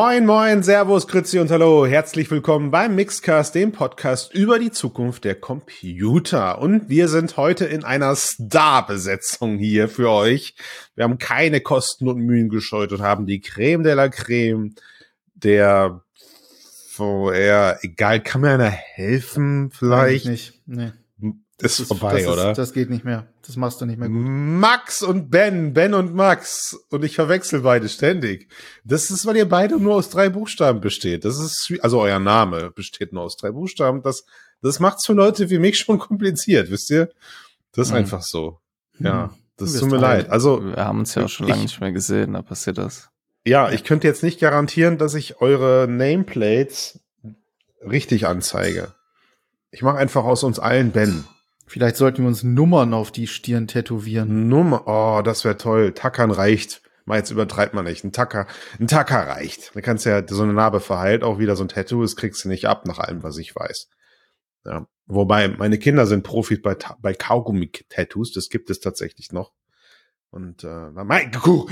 Moin, moin, Servus, Grüezi und Hallo. Herzlich willkommen beim Mixcast, dem Podcast über die Zukunft der Computer. Und wir sind heute in einer Starbesetzung hier für euch. Wir haben keine Kosten und Mühen gescheut und haben die Creme de la Creme der VR. Egal, kann mir einer helfen vielleicht? Eigentlich nicht. Nee. Das ist vorbei, das oder? das geht nicht mehr. Das machst du nicht mehr gut. Max und Ben, Ben und Max. Und ich verwechsel beide ständig. Das ist, weil ihr beide nur aus drei Buchstaben besteht. Das ist, also euer Name besteht nur aus drei Buchstaben. Das, das macht's für Leute wie mich schon kompliziert, wisst ihr? Das ist Mhm. einfach so. Ja, Mhm. das Du tut mir alt. leid. Also, Wir haben uns ja auch schon Ich- lange nicht mehr gesehen, da passiert das. ja, ich könnte jetzt nicht garantieren, dass ich eure Nameplates richtig anzeige. Ich mache einfach aus uns allen Ben. Vielleicht sollten wir uns Nummern auf die Stirn tätowieren. Nummer, oh, das wäre toll. Tackern reicht. Mal jetzt übertreibt man nicht. Ein Tacker, ein Tacker reicht. Da kannst du ja so eine Narbe verheilt, auch wieder so ein Tattoo, das kriegst du nicht ab, nach allem, was ich weiß. Ja. Wobei, meine Kinder sind Profis bei, bei Kaugummi-Tattoos, das gibt es tatsächlich noch. Und äh, mein,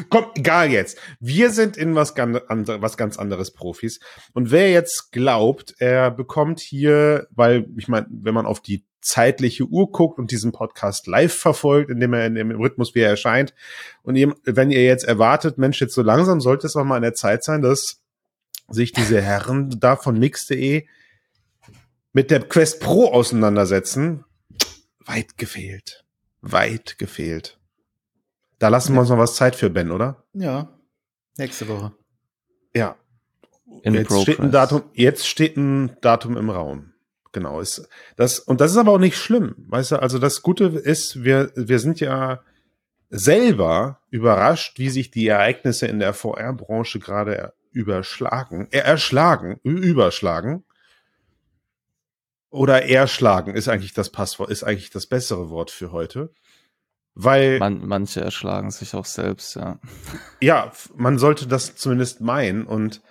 komm, egal jetzt. Wir sind in was ganz, andre, was ganz anderes Profis. Und wer jetzt glaubt, er bekommt hier, weil ich meine, wenn man auf die zeitliche Uhr guckt und diesen Podcast live verfolgt, indem er in dem Rhythmus, wie er erscheint, und ihr, wenn ihr jetzt erwartet, Mensch, jetzt so langsam sollte es auch mal an der Zeit sein, dass sich diese Herren da von mix.de mit der Quest Pro auseinandersetzen, weit gefehlt. Weit gefehlt. Da lassen wir uns noch was Zeit für, Ben, oder? Ja. Nächste Woche. Ja. In jetzt steht ein. Datum, jetzt steht ein Datum im Raum. Genau, ist das und das ist aber auch nicht schlimm, weißt du? Also das Gute ist, wir wir sind ja selber überrascht, wie sich die Ereignisse in der VR-Branche gerade überschlagen, äh, erschlagen, überschlagen. Oder erschlagen ist eigentlich das Passwort, ist eigentlich das bessere Wort für heute. Weil Man, manche erschlagen sich auch selbst, ja. ja, man sollte das zumindest meinen. Und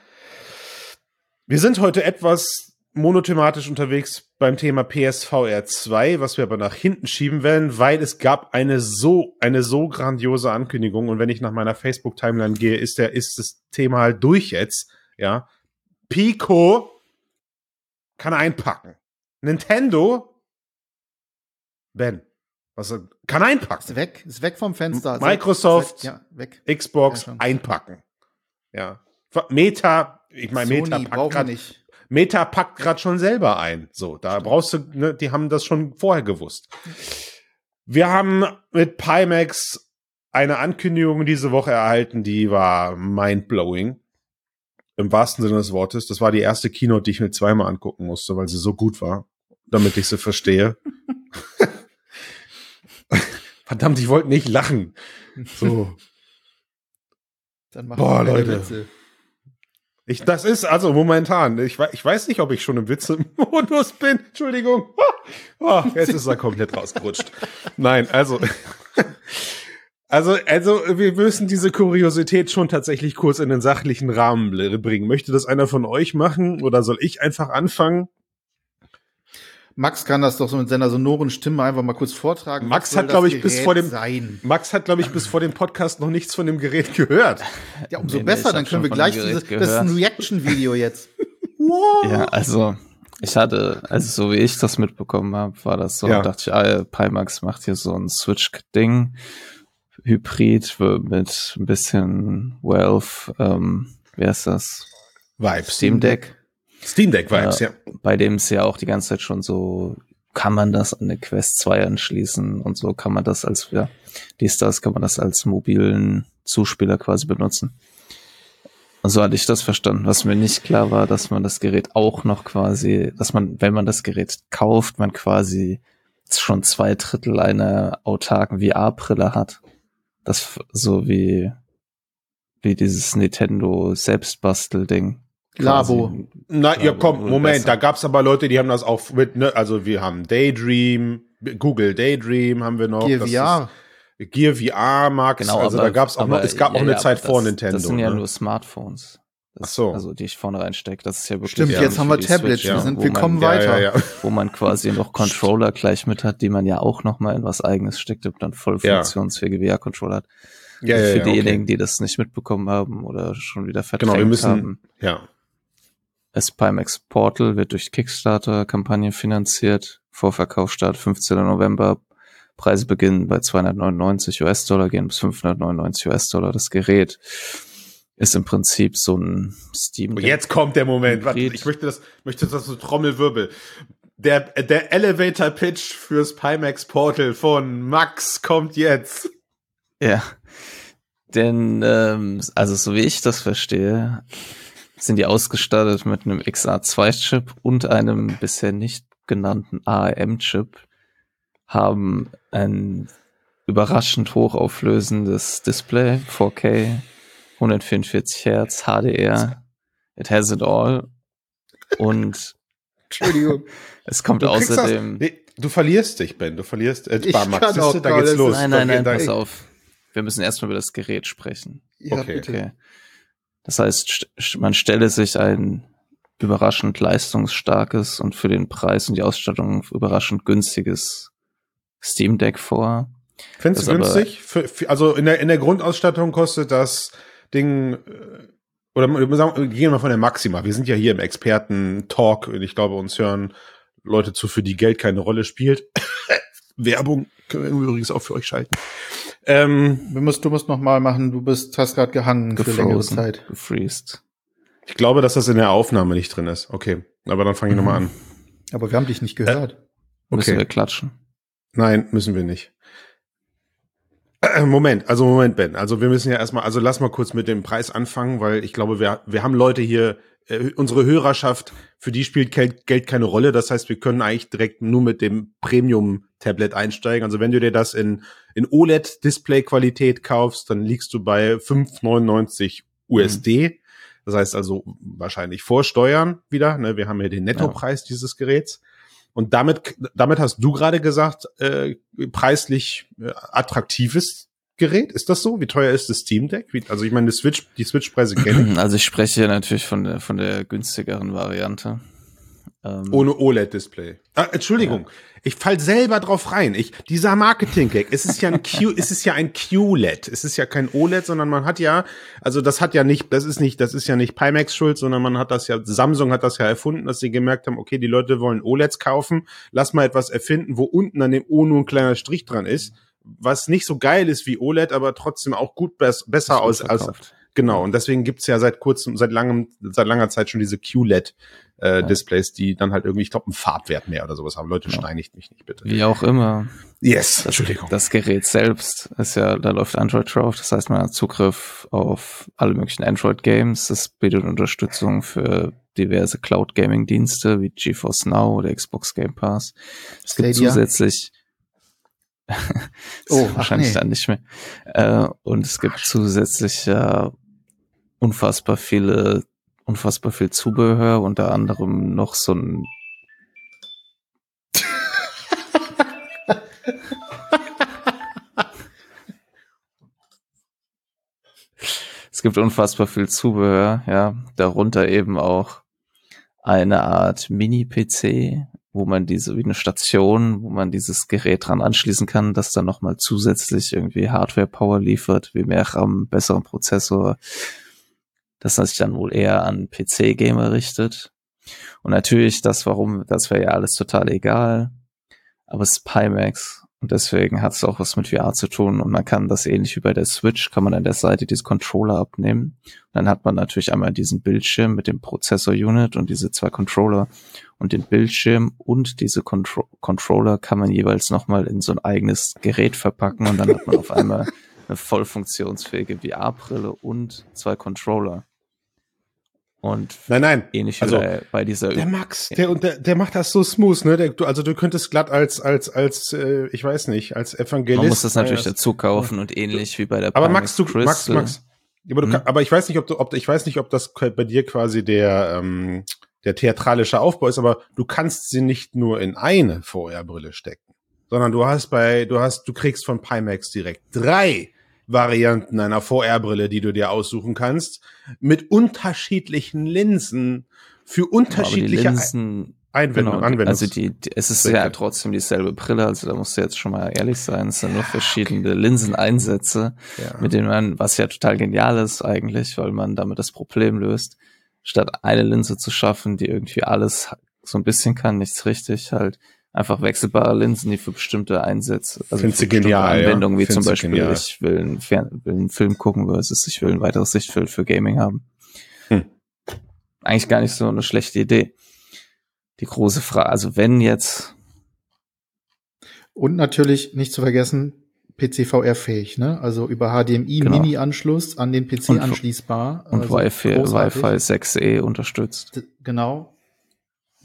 wir sind heute etwas monothematisch unterwegs beim Thema PSVR 2, was wir aber nach hinten schieben werden, weil es gab eine so, eine so grandiose Ankündigung. Und wenn ich nach meiner Facebook-Timeline gehe, ist der, ist das Thema halt durch jetzt. Ja. Pico kann einpacken. Nintendo, Ben, was, kann einpacken. Ist weg. Ist weg vom Fenster. Microsoft. Seit- Ja, weg. Xbox Ja, einpacken. Ja. Meta, ich meine, Meta packt grad, nicht. Meta packt gerade schon selber ein. So, da brauchst du, ne, die haben das schon vorher gewusst. Wir haben mit Pimax eine Ankündigung diese Woche erhalten, die war mindblowing. Im wahrsten Sinne des Wortes. Das war die erste Keynote, die ich mir zweimal angucken musste, weil sie so gut war, damit ich sie verstehe. Verdammt, ich wollte nicht lachen. So. Boah, Leute. Witze. Ich, das ist also momentan. Ich, ich weiß nicht, ob ich schon im Witze-Modus bin. Entschuldigung. Ah, jetzt ist er komplett rausgerutscht. Nein, also. Also, also, wir müssen diese Kuriosität schon tatsächlich kurz in den sachlichen Rahmen bringen. Möchte das einer von euch machen oder soll ich einfach anfangen? Max kann das doch so mit seiner sonoren Stimme einfach mal kurz vortragen. Max hat, glaub das ich, bis vor dem- sein. Max hat, glaube ich, bis vor dem Podcast noch nichts von dem Gerät gehört. Ja, umso Nee, besser, dann können wir gleich dem diese, Gerät das ist ein. Reaction-Video jetzt. Ja, also ich hatte, also so wie ich das mitbekommen habe, war das so, Ja. dachte ich, ah, Pimax macht hier so ein Switch-Ding, Hybrid mit ein bisschen Valve, ähm, wer ist das? Vibes. Steam Deck. Steam Deck Vibes, ja. bei dem es ja auch die ganze Zeit schon so, kann man das an eine Quest 2 anschließen und so kann man das als, ja, dies, das kann man das als mobilen Zuspieler quasi benutzen. Und so hatte ich das verstanden. Was mir nicht klar war, dass man das Gerät auch noch quasi, dass man, wenn man das Gerät kauft, man quasi schon zwei Drittel einer autarken VR-Brille hat. Das so wie, wie dieses Nintendo Selbstbastel-Ding. Labo. Na, ja, Ja, komm, Moment, besser. da gab's aber Leute, die haben das auch mit, ne, also wir haben Daydream, Google Daydream haben wir noch. Gear das VR. Ist, Gear VR, Max, Genau, also aber, da gab's auch aber, noch, es gab ja, auch eine ja, Zeit aber vor das, Nintendo. Das sind ja ne? nur Smartphones. Das, Ach so. Also die ich vorne reinstecke. Das ist ja wirklich. Stimmt, Ja, jetzt haben wir Tablets. Switch, wir ja, sind, wir man- kommen ja, weiter. Ja, ja. wo man quasi noch Controller gleich mit hat, die man ja auch noch mal in was eigenes steckt und dann voll Ja. funktionsfähige VR-Controller hat. Ja, Also ja, für ja, diejenigen, okay. die das nicht mitbekommen haben oder schon wieder verdrängt Genau, wir müssen, haben. ja. Das Pimax Portal wird durch Kickstarter-Kampagne finanziert. Vorverkaufsstart 15. November. Preise beginnen bei 299 US-Dollar, gehen bis 599 US-Dollar. Das Gerät ist im Prinzip so ein Steam. Und jetzt kommt der Moment. Warte, ich möchte das, möchte das so Trommelwirbel. Der, der Elevator Pitch fürs Pimax Portal von Max kommt jetzt. Ja. Denn, ähm, also so wie ich das verstehe, sind die ausgestattet mit einem XA2-Chip und einem bisher nicht genannten ARM-Chip, haben ein überraschend hochauflösendes Display, 4K, 144 Hertz, HDR, it has it all. Und Entschuldigung. es kommt Du außerdem. Das, nee, du verlierst dich, Ben. Du verlierst. Äh, Ich bah, Max, kann auch da geht's los. Nein, nein, nein, pass auf. Wir müssen erstmal über das Gerät sprechen. Ja, Okay. Okay. Das heißt, man stelle sich ein überraschend leistungsstarkes und für den Preis und die Ausstattung überraschend günstiges Steam Deck vor. Findest du günstig? Für, für, also in der, in der Grundausstattung kostet das Ding, äh, oder wir sagen, wir gehen mal von der Maxima. Wir sind ja hier im Experten-Talk und ich glaube, uns hören Leute zu, für die Geld keine Rolle spielt. Werbung können wir übrigens auch für euch schalten. Ähm, Du musst, du musst noch mal machen, du bist, hast gerade gehangen für längere Gefrozen, Zeit. gefreezed. ich glaube, dass das in der Aufnahme nicht drin ist. Okay, aber dann fange ich nochmal an. Aber wir haben dich nicht gehört. Müssen Okay. wir klatschen. Nein, müssen wir nicht. Äh, Moment, also Moment, Ben. Also wir müssen ja erstmal, also lass mal kurz mit dem Preis anfangen, weil ich glaube, wir, wir haben Leute hier, äh, unsere Hörerschaft, für die spielt Geld, Geld keine Rolle. Das heißt, wir können eigentlich direkt nur mit dem Premium-Tablet einsteigen. Also wenn du dir das in, in OLED-Display-Qualität kaufst, dann liegst du bei 5,99 USD. Das heißt also wahrscheinlich vor Steuern wieder. Ne? Wir haben ja den Nettopreis dieses Geräts. Und damit, damit hast du gerade gesagt, äh, preislich äh, attraktives Gerät. Ist das so? Wie teuer ist das Steam Deck? Wie, also ich meine, die Switch, die Switch-Preise kenne ich. Also ich spreche hier natürlich von der, von der günstigeren Variante. Ähm, Ohne OLED-Display. Ah, Entschuldigung, ich fall selber drauf rein. Ich, dieser Marketing-Gag, es ist ja ein Q, es ist ja ein QLED. Es ist ja kein OLED, sondern man hat ja, also das hat ja nicht, das ist nicht, das ist ja nicht Pimax schuld, sondern man hat das ja, Samsung hat das ja erfunden, dass sie gemerkt haben, okay, die Leute wollen OLEDs kaufen, lass mal etwas erfinden, wo unten an dem O nur ein kleiner Strich dran ist, was nicht so geil ist wie OLED, aber trotzdem auch gut bess besser aus als. Genau, und deswegen gibt's ja seit kurzem, seit langem, seit langer Zeit schon diese QLED-Displays, die dann halt irgendwie, ich glaube, einen Farbwert mehr oder sowas haben. Leute, Ja. steinigt mich nicht, bitte. Wie auch immer. Yes, Das, Entschuldigung. das Gerät selbst ist ja, da läuft Android drauf, das heißt, man hat Zugriff auf alle möglichen Android-Games. Das bietet Unterstützung für diverse Cloud-Gaming-Dienste wie GeForce Now oder Xbox Game Pass. Es gibt Stadia? zusätzlich Oh, wahrscheinlich nee. dann nicht mehr. Äh, und es gibt zusätzlich ja unfassbar viele, unfassbar viel Zubehör, unter anderem noch so ein Es gibt unfassbar viel Zubehör, ja, darunter eben auch eine Art Mini-PC, wo man diese, wie eine Station, wo man dieses Gerät dran anschließen kann, das dann nochmal zusätzlich irgendwie Hardware-Power liefert, wie mehr RAM, besseren Prozessor, das sich dann wohl eher an PC-Gamer richtet. Und natürlich das, warum, das wäre ja alles total egal, aber es ist Pimax und deswegen hat es auch was mit VR zu tun und man kann das ähnlich wie bei der Switch, kann man an der Seite diese Controller abnehmen. Und dann hat man natürlich einmal diesen Bildschirm mit dem Prozessor-Unit und diese zwei Controller und den Bildschirm und diese Contro Controller kann man jeweils nochmal in so ein eigenes Gerät verpacken und dann hat man auf einmal eine voll funktionsfähige VR-Brille und zwei Controller. Und Nein, nein. ähnlich wie Also, bei, dieser Der Max, der, der, der macht das so smooth, ne? Der, du, also du könntest glatt als, als, als, äh, ich weiß nicht, als Evangelist. Man muss das natürlich äh, dazu kaufen und ähnlich wie bei der Aber Max, du, Max, Crystal. Max. Aber, du, Hm? aber ich weiß nicht, ob du, ob, ich weiß nicht, ob das bei dir quasi der, ähm, der theatralische Aufbau ist, aber du kannst sie nicht nur in eine VR-Brille stecken, sondern du hast bei, du hast, du kriegst von Pimax direkt drei Varianten einer VR-Brille, die du dir aussuchen kannst, mit unterschiedlichen Linsen für unterschiedliche Linsen, Einwendung, Genau, Anwendung. also die, die, es ist Zwecke. ja trotzdem dieselbe Brille, also da musst du jetzt schon mal ehrlich sein, es sind nur verschiedene Linseneinsätze, ja. mit denen man, was ja total genial ist eigentlich, weil man damit das Problem löst, statt eine Linse zu schaffen, die irgendwie alles so ein bisschen kann, nichts richtig, halt einfach wechselbare Linsen, die für bestimmte Einsätze, also für bestimmte genial, ja? Anwendungen, wie zum Findest du Beispiel, genial. ich will einen, Fern will einen Film gucken versus ich will ein weiteres Sichtfeld für Gaming haben. Hm. Eigentlich gar nicht so eine schlechte Idee. Die große Frage, also wenn jetzt Und natürlich nicht zu vergessen, PC-VR-fähig, ne? Also über HDMI Genau. Mini-Anschluss an den PC Und- anschließbar. und also Wi-Fi. Wi-Fi 6E unterstützt. D- Genau.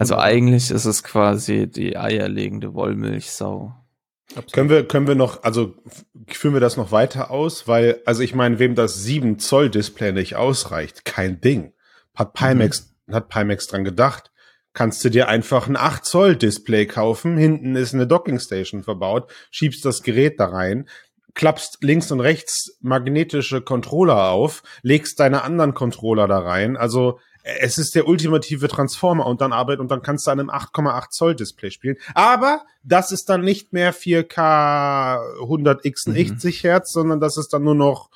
Also eigentlich ist es quasi die eierlegende Wollmilchsau. Absolut. Können wir, können wir noch, also führen wir das noch weiter aus? Weil, also ich meine, wem das 7 Zoll Display nicht ausreicht, kein Ding. Hat Pimax, hat Pimax dran gedacht. Kannst du dir einfach ein 8 Zoll Display kaufen. Hinten ist eine Docking Station verbaut. Schiebst das Gerät da rein. Klappst links und rechts magnetische Controller auf, legst deine anderen Controller da rein. Also es ist der ultimative Transformer und dann arbeitet und dann kannst du an einem 8,8 Zoll Display spielen. Aber das ist dann nicht mehr 4K 100x80 Hertz, sondern das ist dann nur noch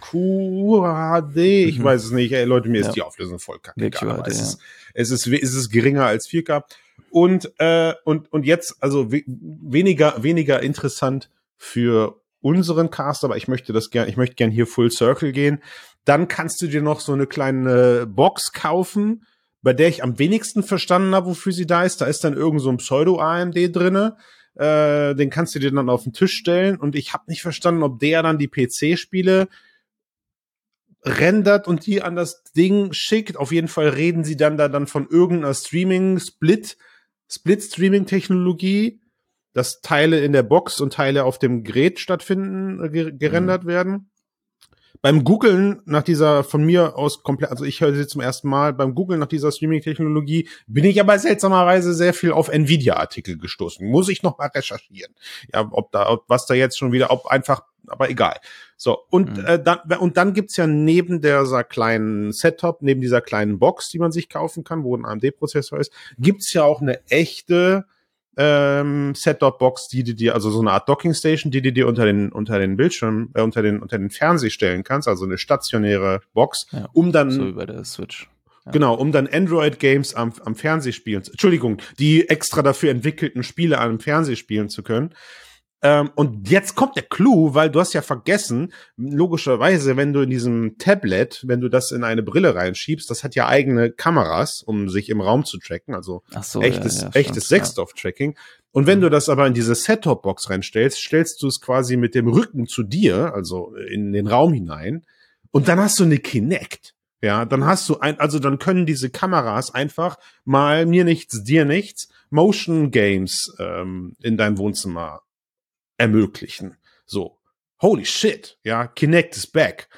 QHD. Ich Mhm. weiß es nicht. Ey, Leute, mir ist Ja. die Auflösung voll kacke. WQHD, es, ist, es, ist, es ist geringer als 4K. Und, äh, und, und jetzt, also we weniger, weniger interessant für unseren Cast, aber ich möchte das gern, ich möchte gern hier Full Circle gehen. Dann kannst du dir noch so eine kleine Box kaufen, bei der ich am wenigsten verstanden habe, wofür sie da ist. Da ist dann irgend so ein Pseudo-AMD drinne. Äh, den kannst du dir dann auf den Tisch stellen und ich habe nicht verstanden, ob der dann die PC-Spiele rendert und die an das Ding schickt. Auf jeden Fall reden sie dann da dann von irgendeiner Streaming-Split, Split-Streaming-Technologie, dass Teile in der Box und Teile auf dem Gerät stattfinden, äh, ge gerendert werden. Beim Googlen nach dieser von mir aus komplett, also ich höre sie zum ersten Mal, beim Googlen nach dieser Streaming-Technologie bin ich aber seltsamerweise sehr viel auf Nvidia-Artikel gestoßen. Muss ich noch mal recherchieren. Ja, ob da, ob, was da jetzt schon wieder, ob einfach, aber egal. So, und, Mhm. äh, dann, und dann gibt's ja neben dieser kleinen Setup, neben dieser kleinen Box, die man sich kaufen kann, wo ein AMD-Prozessor ist, gibt's ja auch eine echte ähm, Set-Top-Box, die du dir, also so eine Art Docking-Station, die du dir unter den, unter den Bildschirm, äh, unter den, unter den Fernseher stellen kannst, also eine stationäre Box, Ja, um dann so über der Switch. Ja. Genau, um dann Android-Games am, am Fernseh spielen zu, Entschuldigung, die extra dafür entwickelten Spiele am Fernseh spielen zu können. Ähm, und jetzt kommt der Clou, weil du hast ja vergessen, logischerweise, wenn du in diesem Tablet, wenn du das in eine Brille reinschiebst, das hat ja eigene Kameras, um sich im Raum zu tracken, also so, echtes, ja, ja, echtes stimmt, Sextop-Tracking. Und wenn du das aber in diese Set-Top-Box reinstellst, stellst du es quasi mit dem Rücken zu dir, also in den Raum hinein, und dann hast du eine Kinect. Ja, dann hast du ein, also dann können diese Kameras einfach mal mir nichts, dir nichts, Motion Games ähm, in deinem Wohnzimmer ermöglichen. So, holy shit, ja, Kinect is back.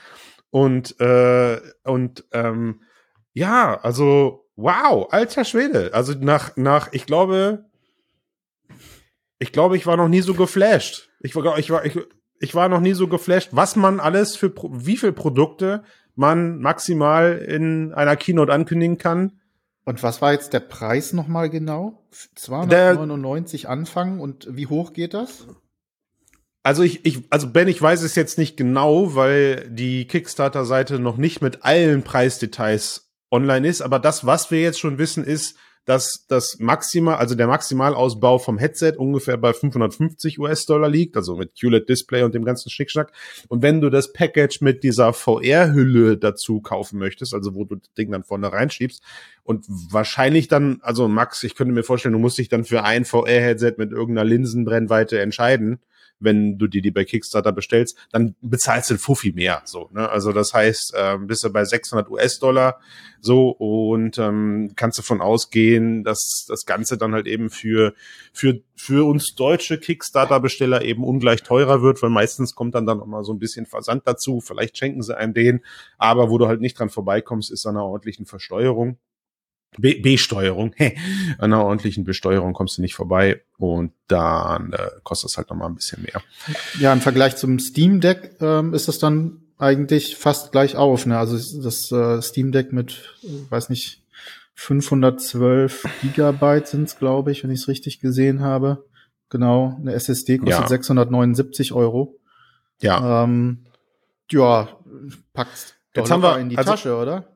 Und äh, und ähm, ja, also wow, alter Schwede. Also nach nach, ich glaube, ich glaube, ich war noch nie so geflasht. Ich war, ich war, ich, ich war noch nie so geflasht, was man alles für, wie viel Produkte man maximal in einer Keynote ankündigen kann. Und was war jetzt der Preis nochmal genau? 299 Anfang und wie hoch geht das? Also ich, ich, also Ben, ich weiß es jetzt nicht genau, weil die Kickstarter-Seite noch nicht mit allen Preisdetails online ist. Aber das, was wir jetzt schon wissen, ist, dass das maximal, also der Maximalausbau vom Headset ungefähr bei 550 US-Dollar liegt, also mit QLED-Display und dem ganzen Schnickschnack. Und wenn du das Package mit dieser VR-Hülle dazu kaufen möchtest, also wo du das Ding dann vorne reinschiebst und wahrscheinlich dann, also Max, ich könnte mir vorstellen, du musst dich dann für ein VR-Headset mit irgendeiner Linsenbrennweite entscheiden wenn du dir die bei Kickstarter bestellst, dann bezahlst du ein Fuffi mehr. So, ne? Also das heißt, ähm, bist du bei 600 US-Dollar so und ähm, kannst davon ausgehen, dass das Ganze dann halt eben für für für uns deutsche Kickstarter-Besteller eben ungleich teurer wird, weil meistens kommt dann dann noch mal so ein bisschen Versand dazu. Vielleicht schenken sie einem den, aber wo du halt nicht dran vorbeikommst, ist an einer ordentlichen Versteuerung. Besteuerung, an einer ordentlichen Besteuerung kommst du nicht vorbei und dann äh, kostet es halt noch mal ein bisschen mehr. Ja, im Vergleich zum Steam Deck ähm, ist das dann eigentlich fast gleich auf. Ne? Also das äh, Steam Deck mit, äh, weiß nicht, 512 Gigabyte sind es, glaube ich, wenn ich es richtig gesehen habe. Genau, eine SSD kostet Ja. 679 Euro. Ja. Ähm, ja, packt's doch Jetzt haben wir- in die also- Tasche, oder?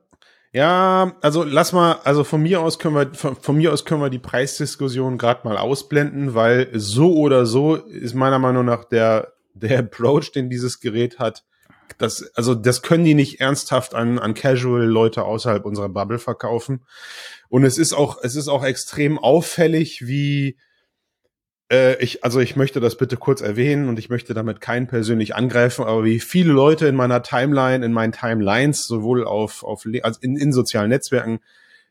Ja, also lass mal, also von mir aus können wir, von, von mir aus können wir die Preisdiskussion gerade mal ausblenden, weil so oder so ist meiner Meinung nach der, der Approach, den dieses Gerät hat, das, also das können die nicht ernsthaft an, an Casual-Leute außerhalb unserer Bubble verkaufen. Und es ist auch, es ist auch extrem auffällig, wie äh, ich, also ich möchte das bitte kurz erwähnen und ich möchte damit keinen persönlich angreifen, aber wie viele Leute in meiner Timeline, in meinen Timelines, sowohl auf, auf also in, in sozialen Netzwerken,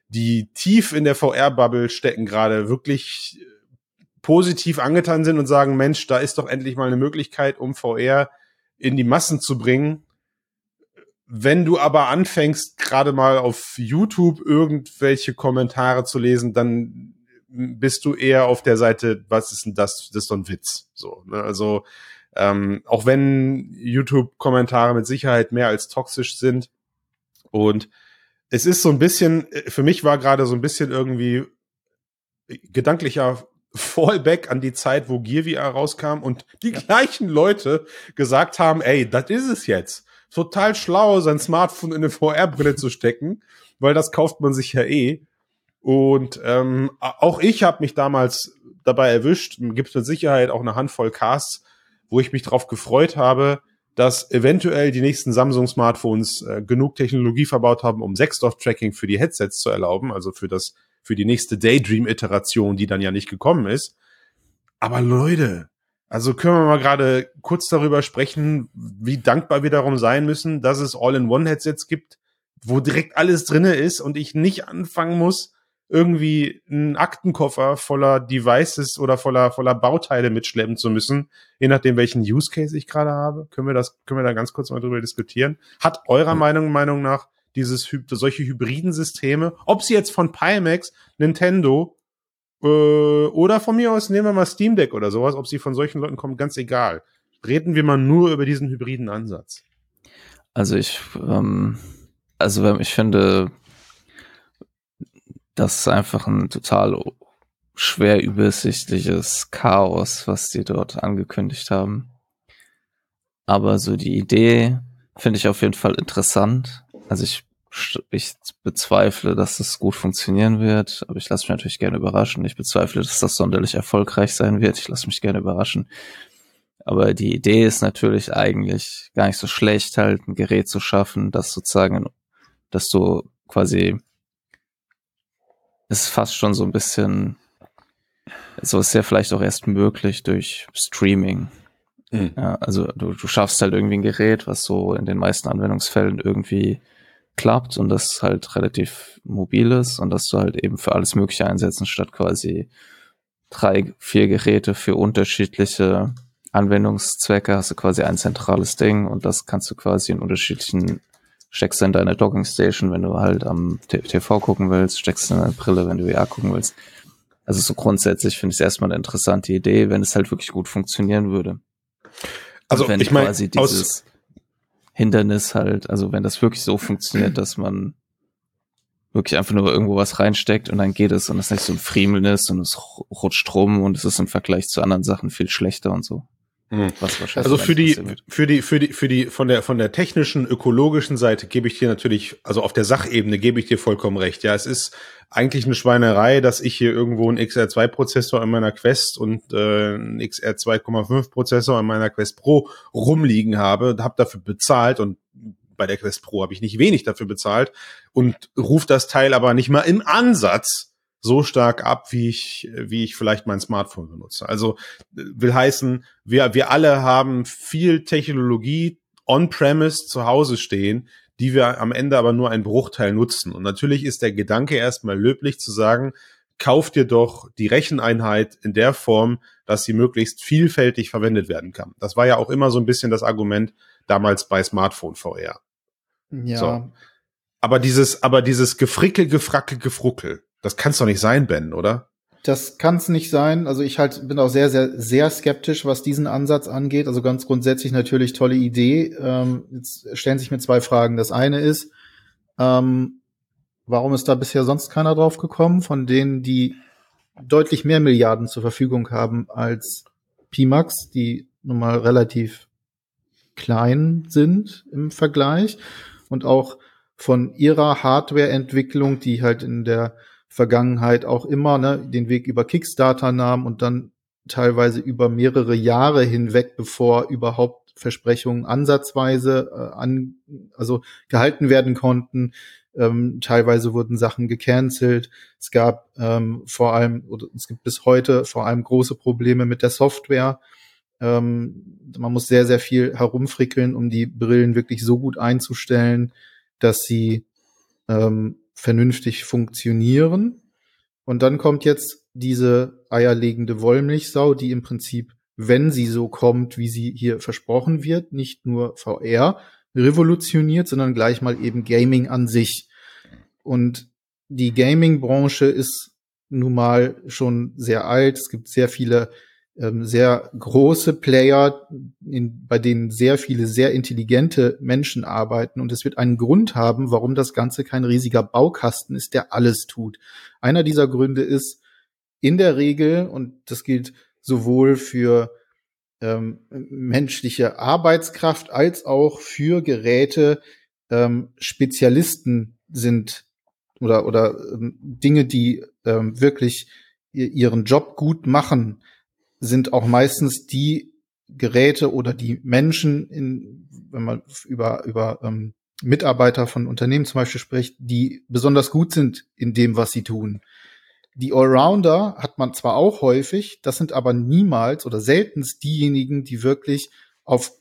die tief in der VR-Bubble stecken, gerade wirklich äh, positiv angetan sind und sagen, Mensch, da ist doch endlich mal eine Möglichkeit, um VR in die Massen zu bringen. Wenn du aber anfängst, gerade mal auf YouTube irgendwelche Kommentare zu lesen, dann bist du eher auf der Seite, was ist denn das? Das ist doch ein Witz. So, ne? Also ähm, auch wenn YouTube-Kommentare mit Sicherheit mehr als toxisch sind und es ist so ein bisschen, äh, für mich war gerade so ein bisschen irgendwie gedanklicher Fallback an die Zeit, wo Gear VR rauskam und die gleichen Leute gesagt haben, ey, das ist es jetzt. Total schlau, sein Smartphone in eine VR-Brille zu stecken, weil das kauft man sich ja eh. Und ähm, auch ich habe mich damals dabei erwischt. Gibt es mit Sicherheit auch eine Handvoll Casts, wo ich mich drauf gefreut habe, dass eventuell die nächsten Samsung-Smartphones äh, genug Technologie verbaut haben, um Sechsdorf-Tracking für die Headsets zu erlauben, also für das für die nächste Daydream-Iteration, die dann ja nicht gekommen ist. Aber Leute, also können wir mal gerade kurz darüber sprechen, wie dankbar wir darum sein müssen, dass es All-in-One-Headsets gibt, wo direkt alles drinne ist und ich nicht anfangen muss, irgendwie einen Aktenkoffer voller Devices oder voller, voller Bauteile mitschleppen zu müssen, je nachdem, welchen Use Case ich gerade habe. Können wir das, können wir da ganz kurz mal drüber diskutieren? Hat eurer Meinung, Meinung nach dieses, solche hybriden Systeme, ob sie jetzt von Pimax, Nintendo, äh, oder von mir aus nehmen wir mal Steam Deck oder sowas, ob sie von solchen Leuten kommen, ganz egal. Reden wir mal nur über diesen hybriden Ansatz. Also ich, ähm, also ich finde, das ist einfach ein total schwer übersichtliches Chaos, was die dort angekündigt haben. Aber so die Idee finde ich auf jeden Fall interessant. Also ich, ich bezweifle, dass das gut funktionieren wird, aber ich lasse mich natürlich gerne überraschen. Ich bezweifle, dass das sonderlich erfolgreich sein wird. Ich lasse mich gerne überraschen. Aber die Idee ist natürlich eigentlich gar nicht so schlecht, halt ein Gerät zu schaffen, das sozusagen, dass du quasi, ist fast schon so ein bisschen, so ist ja vielleicht auch erst möglich durch Streaming. Mhm. Ja, also du, du schaffst halt irgendwie ein Gerät, was so in den meisten Anwendungsfällen irgendwie klappt und das halt relativ mobil ist und dass du halt eben für alles Mögliche einsetzen, statt quasi drei, vier Geräte für unterschiedliche Anwendungszwecke hast du quasi ein zentrales Ding und das kannst du quasi in unterschiedlichen, steckst du in deine Docking Station, wenn du halt am TV gucken willst, steckst du in deine Brille, wenn du VR gucken willst. Also so grundsätzlich finde ich es erstmal eine interessante Idee, wenn es halt wirklich gut funktionieren würde. Also Und wenn ich meine, quasi dieses Hindernis halt, also wenn das wirklich so funktioniert, dass man wirklich einfach nur irgendwo was reinsteckt und dann geht es und es nicht so ein Friemeln ist und es rutscht rum und es ist im Vergleich zu anderen Sachen viel schlechter und so. Was wahrscheinlich Also für die, für die, für die, für die, von der, von der technischen, ökologischen Seite gebe ich dir natürlich, also auf der Sachebene gebe ich dir vollkommen recht. Ja, es ist eigentlich eine Schweinerei, dass ich hier irgendwo einen XR2-Prozessor in meiner Quest und äh, einen XR 2,5-Prozessor in meiner Quest Pro rumliegen habe, habe dafür bezahlt und bei der Quest Pro habe ich nicht wenig dafür bezahlt und ruft das Teil aber nicht mal im Ansatz so stark ab, wie ich, wie ich vielleicht mein Smartphone benutze. Also will heißen, wir, wir alle haben viel Technologie on-premise zu Hause stehen, die wir am Ende aber nur einen Bruchteil nutzen. Und natürlich ist der Gedanke erstmal löblich zu sagen, kauf dir doch die Recheneinheit in der Form, dass sie möglichst vielfältig verwendet werden kann. Das war ja auch immer so ein bisschen das Argument damals bei Smartphone VR. Ja. So. Aber dieses, aber dieses Gefrickel, Gefrackel, Gefruckel, das kann's doch nicht sein, Ben, oder? Das kann es nicht sein. Also ich halt bin auch sehr, sehr, sehr skeptisch, was diesen Ansatz angeht. Also ganz grundsätzlich natürlich tolle Idee. Ähm, jetzt stellen sich mir zwei Fragen. Das eine ist, ähm, warum ist da bisher sonst keiner drauf gekommen, von denen, die deutlich mehr Milliarden zur Verfügung haben als Pimax, die nun mal relativ klein sind im Vergleich und auch von ihrer Hardware-Entwicklung, die halt in der Vergangenheit auch immer ne, den Weg über Kickstarter nahm und dann teilweise über mehrere Jahre hinweg, bevor überhaupt Versprechungen ansatzweise äh, an, also gehalten werden konnten. Ähm, teilweise wurden Sachen gecancelt. Es gab ähm, vor allem, oder es gibt bis heute vor allem große Probleme mit der Software. Ähm, man muss sehr, sehr viel herumfrickeln, um die Brillen wirklich so gut einzustellen, dass sie ähm, vernünftig funktionieren. Und dann kommt jetzt diese eierlegende Wollmilchsau, die im Prinzip, wenn sie so kommt, wie sie hier versprochen wird, nicht nur VR revolutioniert, sondern gleich mal eben Gaming an sich. Und die Gaming-Branche ist nun mal schon sehr alt. Es gibt sehr viele ähm, sehr große Player, in, bei denen sehr viele sehr intelligente Menschen arbeiten. Und es wird einen Grund haben, warum das Ganze kein riesiger Baukasten ist, der alles tut. Einer dieser Gründe ist in der Regel, und das gilt sowohl für ähm, menschliche Arbeitskraft als auch für Geräte, ähm, Spezialisten sind oder, oder ähm, Dinge, die ähm, wirklich ihren Job gut machen, sind auch meistens die Geräte oder die Menschen, in, wenn man über, über ähm, Mitarbeiter von Unternehmen zum Beispiel spricht, die besonders gut sind in dem, was sie tun. Die Allrounder hat man zwar auch häufig, das sind aber niemals oder seltenst diejenigen, die wirklich auf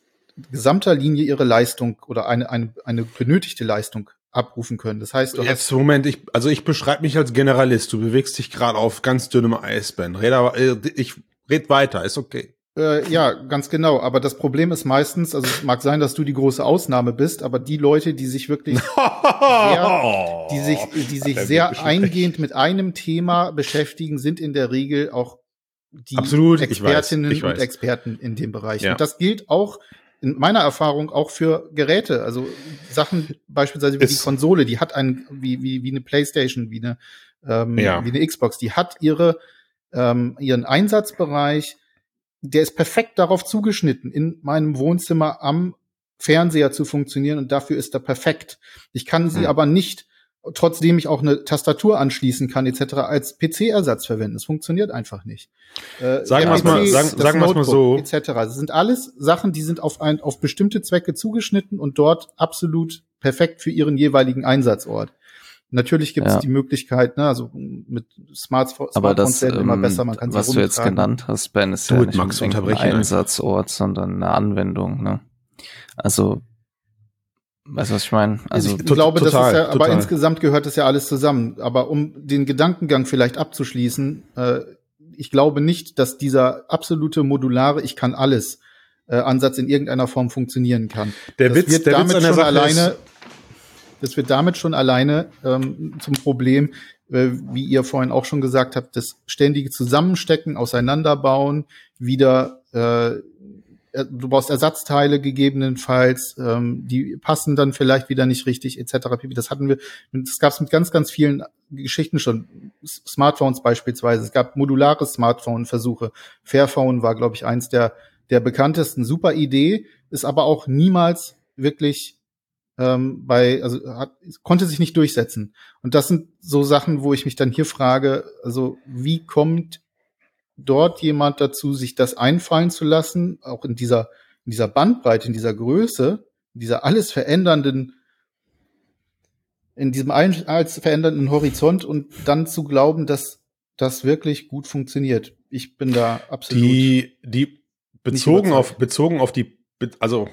gesamter Linie ihre Leistung oder eine, eine, eine benötigte Leistung abrufen können. Das heißt, jetzt Moment, ich also ich beschreibe mich als Generalist. Du bewegst dich gerade auf ganz dünnem Eisbären. Red aber, äh, ich red weiter, ist okay. Äh, ja, ganz genau. Aber das Problem ist meistens, also es mag sein, dass du die große Ausnahme bist, aber die Leute, die sich wirklich sehr, die sich, die sich sehr eingehend mit einem Thema beschäftigen, sind in der Regel auch die Absolut, Expertinnen ich weiß, ich weiß. und Experten in dem Bereich. Ja. Und das gilt auch in meiner Erfahrung auch für Geräte. Also Sachen beispielsweise wie die Ist- Konsole, die hat ein, wie, wie, wie eine Playstation, wie eine, ähm, Ja. wie eine Xbox, die hat ihre, ähm, ihren Einsatzbereich, der ist perfekt darauf zugeschnitten, in meinem Wohnzimmer am Fernseher zu funktionieren und dafür ist er perfekt. Ich kann sie Hm. aber nicht, trotzdem ich auch eine Tastatur anschließen kann etc., als PC-Ersatz verwenden. Das funktioniert einfach nicht. Äh, Sagen der wir's mal- sagen- sagen mal so. Etc. Das sind alles Sachen, die sind auf, ein, auf bestimmte Zwecke zugeschnitten und dort absolut perfekt für ihren jeweiligen Einsatzort. Natürlich gibt es Ja. die Möglichkeit, ne, also mit Smartphones, Aber das, werden immer ähm, besser, man kann sie was du jetzt genannt hast, Ben, ist Do ja it, nicht Max, ein. Einsatzort, sondern eine Anwendung. Ne? Also, weißt du, was ich meine? Also ich glaube, das total, ist ja, aber total. insgesamt gehört das ja alles zusammen. Aber um den Gedankengang vielleicht abzuschließen, äh, ich glaube nicht, dass dieser absolute modulare Ich kann alles äh, Ansatz in irgendeiner Form funktionieren kann. Der das Witz, wird der Witz damit an der schon Sache alleine, ist, das wird damit schon alleine ähm, zum Problem, äh, wie ihr vorhin auch schon gesagt habt, das ständige Zusammenstecken, Auseinanderbauen, wieder äh, du brauchst Ersatzteile gegebenenfalls, ähm, die passen dann vielleicht wieder nicht richtig, etc. Das hatten wir, das gab es mit ganz, ganz vielen Geschichten schon. Smartphones beispielsweise. Es gab modulare Smartphone-Versuche. Fairphone war, glaube ich, eins der, der bekanntesten. Super Idee, ist aber auch niemals wirklich ähm, bei, also hat, konnte sich nicht durchsetzen. Und das sind so Sachen, wo ich mich dann hier frage, also wie kommt dort jemand dazu, sich das einfallen zu lassen, auch in dieser, in dieser Bandbreite, in dieser Größe, in dieser alles verändernden, in diesem alles verändernden Horizont und dann zu glauben, dass das wirklich gut funktioniert. Ich bin da absolut. die, die bezogen auf, bezogen auf die, also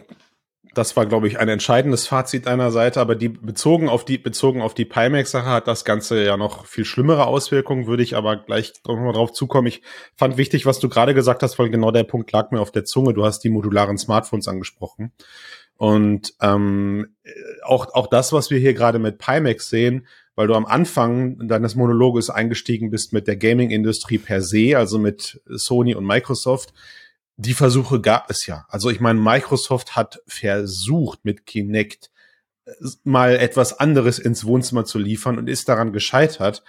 das war, glaube ich, ein entscheidendes Fazit einer Seite, aber die bezogen auf die, bezogen auf die Pimax-Sache hat das Ganze ja noch viel schlimmere Auswirkungen, würde ich aber gleich nochmal drauf zukommen. Ich fand wichtig, was du gerade gesagt hast, weil genau der Punkt lag mir auf der Zunge. Du hast die modularen Smartphones angesprochen. Und ähm, auch, auch das, was wir hier gerade mit Pimax sehen, weil du am Anfang deines Monologes eingestiegen bist mit der Gaming-Industrie per se, also mit Sony und Microsoft, die Versuche gab es ja. Also ich meine, Microsoft hat versucht mit Kinect mal etwas anderes ins Wohnzimmer zu liefern und ist daran gescheitert.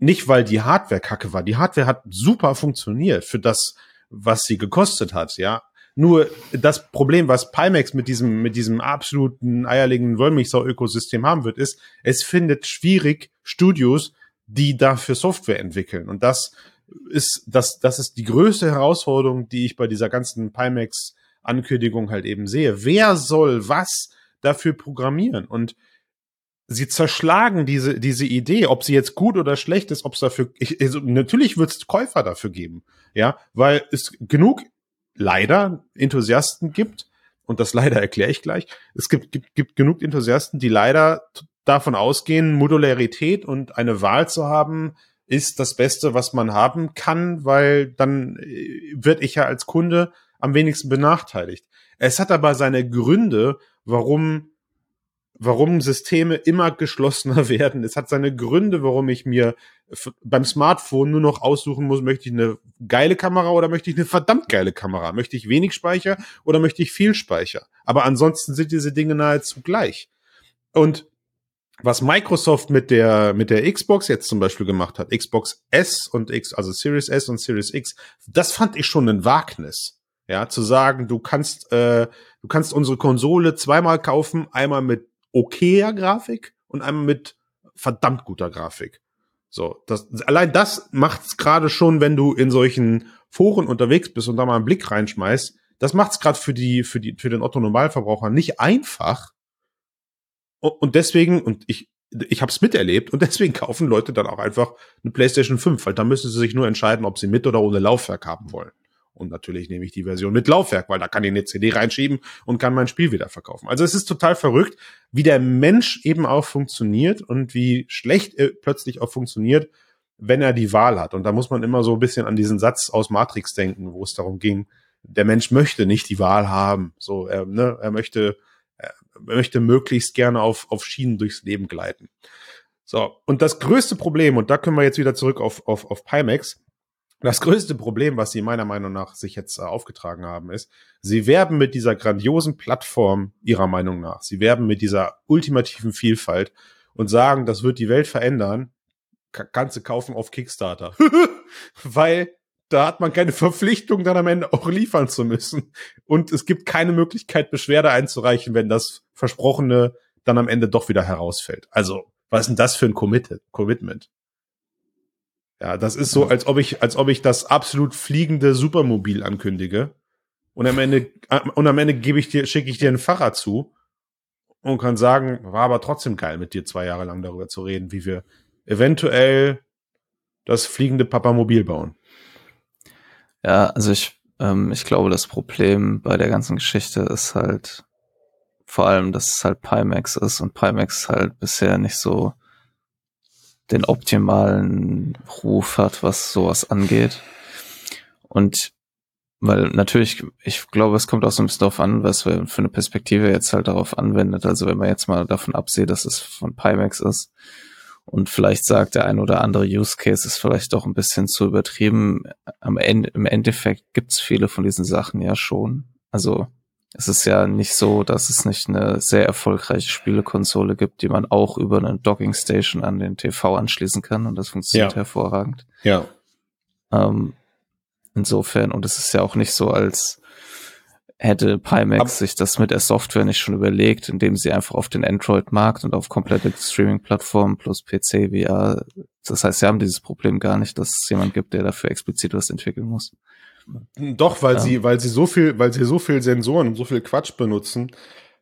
Nicht, weil die Hardware kacke war. Die Hardware hat super funktioniert für das, was sie gekostet hat, ja. Nur das Problem, was Pimax mit diesem, mit diesem absoluten eierlegenden Wollmilchsau-Ökosystem haben wird, ist, es findet schwierig Studios, die dafür Software entwickeln. Und das ist, das, das ist die größte Herausforderung, die ich bei dieser ganzen Pimax-Ankündigung halt eben sehe. Wer soll was dafür programmieren? Und sie zerschlagen diese, diese Idee, ob sie jetzt gut oder schlecht ist, ob es dafür, ich, also natürlich wird es Käufer dafür geben, ja, weil es genug leider Enthusiasten gibt, und das leider erkläre ich gleich, es gibt, gibt, gibt genug Enthusiasten, die leider davon ausgehen, Modularität und eine Wahl zu haben, ist das Beste, was man haben kann, weil dann äh, wird ich ja als Kunde am wenigsten benachteiligt. Es hat aber seine Gründe, warum warum Systeme immer geschlossener werden. Es hat seine Gründe, warum ich mir beim Smartphone nur noch aussuchen muss, möchte ich eine geile Kamera oder möchte ich eine verdammt geile Kamera? Möchte ich wenig Speicher oder möchte ich viel Speicher? Aber ansonsten sind diese Dinge nahezu gleich. Und was Microsoft mit der mit der Xbox jetzt zum Beispiel gemacht hat, Xbox S und X, also Series S und Series X, das fand ich schon ein Wagnis. Ja, zu sagen, du kannst äh, du kannst unsere Konsole zweimal kaufen, einmal mit okayer Grafik und einmal mit verdammt guter Grafik. So, das, allein das macht's gerade schon, wenn du in solchen Foren unterwegs bist und da mal einen Blick reinschmeißt. Das macht's gerade für die, für die, für den Otto Normalverbraucher nicht einfach. Und deswegen, und ich, ich habe es miterlebt und deswegen kaufen Leute dann auch einfach eine PlayStation 5, weil da müssen sie sich nur entscheiden, ob sie mit oder ohne Laufwerk haben wollen. Und natürlich nehme ich die Version mit Laufwerk, weil da kann ich eine CD reinschieben und kann mein Spiel wieder verkaufen. Also es ist total verrückt, wie der Mensch eben auch funktioniert und wie schlecht er plötzlich auch funktioniert, wenn er die Wahl hat. Und da muss man immer so ein bisschen an diesen Satz aus Matrix denken, wo es darum ging, der Mensch möchte nicht die Wahl haben. So, er, ne, er möchte, möchte möglichst gerne auf, auf Schienen durchs Leben gleiten. So, und das größte Problem, und da können wir jetzt wieder zurück auf, auf, auf Pimax, das größte Problem, was sie meiner Meinung nach sich jetzt äh, aufgetragen haben, ist, sie werben mit dieser grandiosen Plattform ihrer Meinung nach. Sie werben mit dieser ultimativen Vielfalt und sagen, das wird die Welt verändern. Kannst du kaufen auf Kickstarter. Weil da hat man keine Verpflichtung, dann am Ende auch liefern zu müssen. Und es gibt keine Möglichkeit, Beschwerde einzureichen, wenn das Versprochene dann am Ende doch wieder herausfällt. Also, was ist denn das für ein Commitment? Ja, das ist so, als ob ich, als ob ich das absolut fliegende Supermobil ankündige. Und am Ende, und am Ende gebe ich dir, schicke ich dir ein Fahrrad zu und kann sagen, war aber trotzdem geil, mit dir zwei Jahre lang darüber zu reden, wie wir eventuell das fliegende Papamobil bauen. Ja, also ich, ähm, ich glaube, das Problem bei der ganzen Geschichte ist halt vor allem, dass es halt Pimax ist und Pimax halt bisher nicht so den optimalen Ruf hat, was sowas angeht. Und weil natürlich, ich glaube, es kommt auch so ein bisschen darauf an, was wir für eine Perspektive jetzt halt darauf anwendet. Also wenn man jetzt mal davon absieht, dass es von Pimax ist und vielleicht sagt, der ein oder andere Use Case ist vielleicht doch ein bisschen zu übertrieben. Am Ende, im Endeffekt gibt's viele von diesen Sachen ja schon. Also es ist ja nicht so, dass es nicht eine sehr erfolgreiche Spielekonsole gibt, die man auch über eine Docking Station an den TV anschließen kann und das funktioniert ja. hervorragend. Ja. Ähm, insofern, und es ist ja auch nicht so, als hätte Pimax Ab sich das mit der Software nicht schon überlegt, indem sie einfach auf den Android-Markt und auf komplette Streaming-Plattformen plus PC, VR, das heißt, sie haben dieses Problem gar nicht, dass es jemand gibt, der dafür explizit was entwickeln muss. Doch, weil ja. sie, weil sie so viel, weil sie so viel Sensoren und so viel Quatsch benutzen,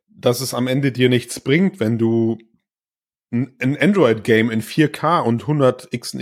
dass es am Ende dir nichts bringt, wenn du ein Android-Game in 4K und 100 x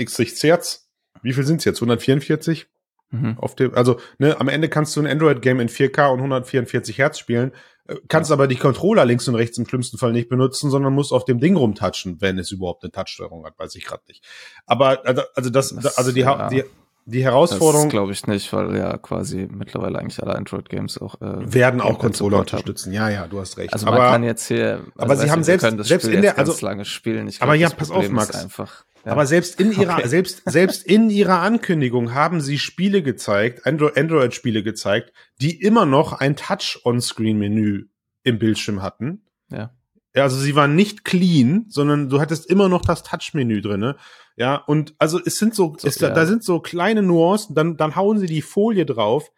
Hertz, wie viel sind's jetzt? 144? Mhm. Auf dem, also, ne, am Ende kannst du ein Android-Game in 4K und 144 Hertz spielen, äh, kannst aber die Controller links und rechts im schlimmsten Fall nicht benutzen, sondern musst auf dem Ding rumtatschen, wenn es überhaupt eine Touchsteuerung hat, weiß ich gerade nicht. Aber also, also das, das also die, ja. die die Herausforderung. glaube ich nicht, weil ja quasi mittlerweile eigentlich alle Android-Games auch äh, werden auch Controller unterstützen. Ja, ja, du hast recht. Also aber, man kann jetzt hier, also aber sie haben selbst selbst in der also lange spielen. Ich glaub, aber ja, pass auf, Max. Einfach, ja. Aber selbst in ihrer okay. selbst selbst in ihrer Ankündigung haben sie Spiele gezeigt, Android-Spiele gezeigt, die immer noch ein Touch-on-Screen-Menü im Bildschirm hatten. Ja. Also sie waren nicht clean, sondern du hattest immer noch das Touch-Menü drinne. Ja, und also es sind so, So, es, da, ja. da sind so kleine Nuancen, dann, dann hauen sie die Folie drauf,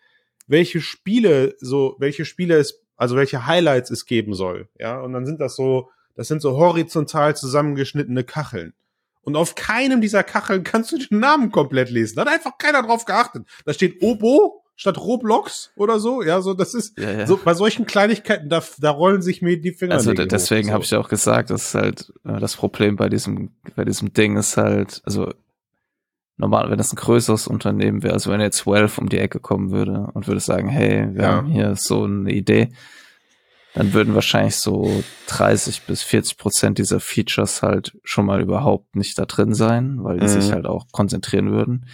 welche Spiele, so, welche Spiele es, also welche Highlights es geben soll. Ja, und dann sind das so, das sind so horizontal zusammengeschnittene Kacheln. Und auf keinem dieser Kacheln kannst du den Namen komplett lesen. Da hat einfach keiner drauf geachtet. Da steht Obo statt Roblox oder so. Ja, so, das ist, Ja, ja. so, bei solchen Kleinigkeiten, da, da rollen sich mir die Finger. Also de- deswegen habe ich ja auch gesagt, dass halt äh, das Problem bei diesem bei diesem Ding ist halt, also normal, wenn das ein größeres Unternehmen wäre, also wenn jetzt Valve um die Ecke kommen würde und würde sagen, hey, wir Ja. haben hier so eine Idee, dann würden wahrscheinlich so 30 bis 40 Prozent dieser Features halt schon mal überhaupt nicht da drin sein, weil die Mhm. sich halt auch konzentrieren würden.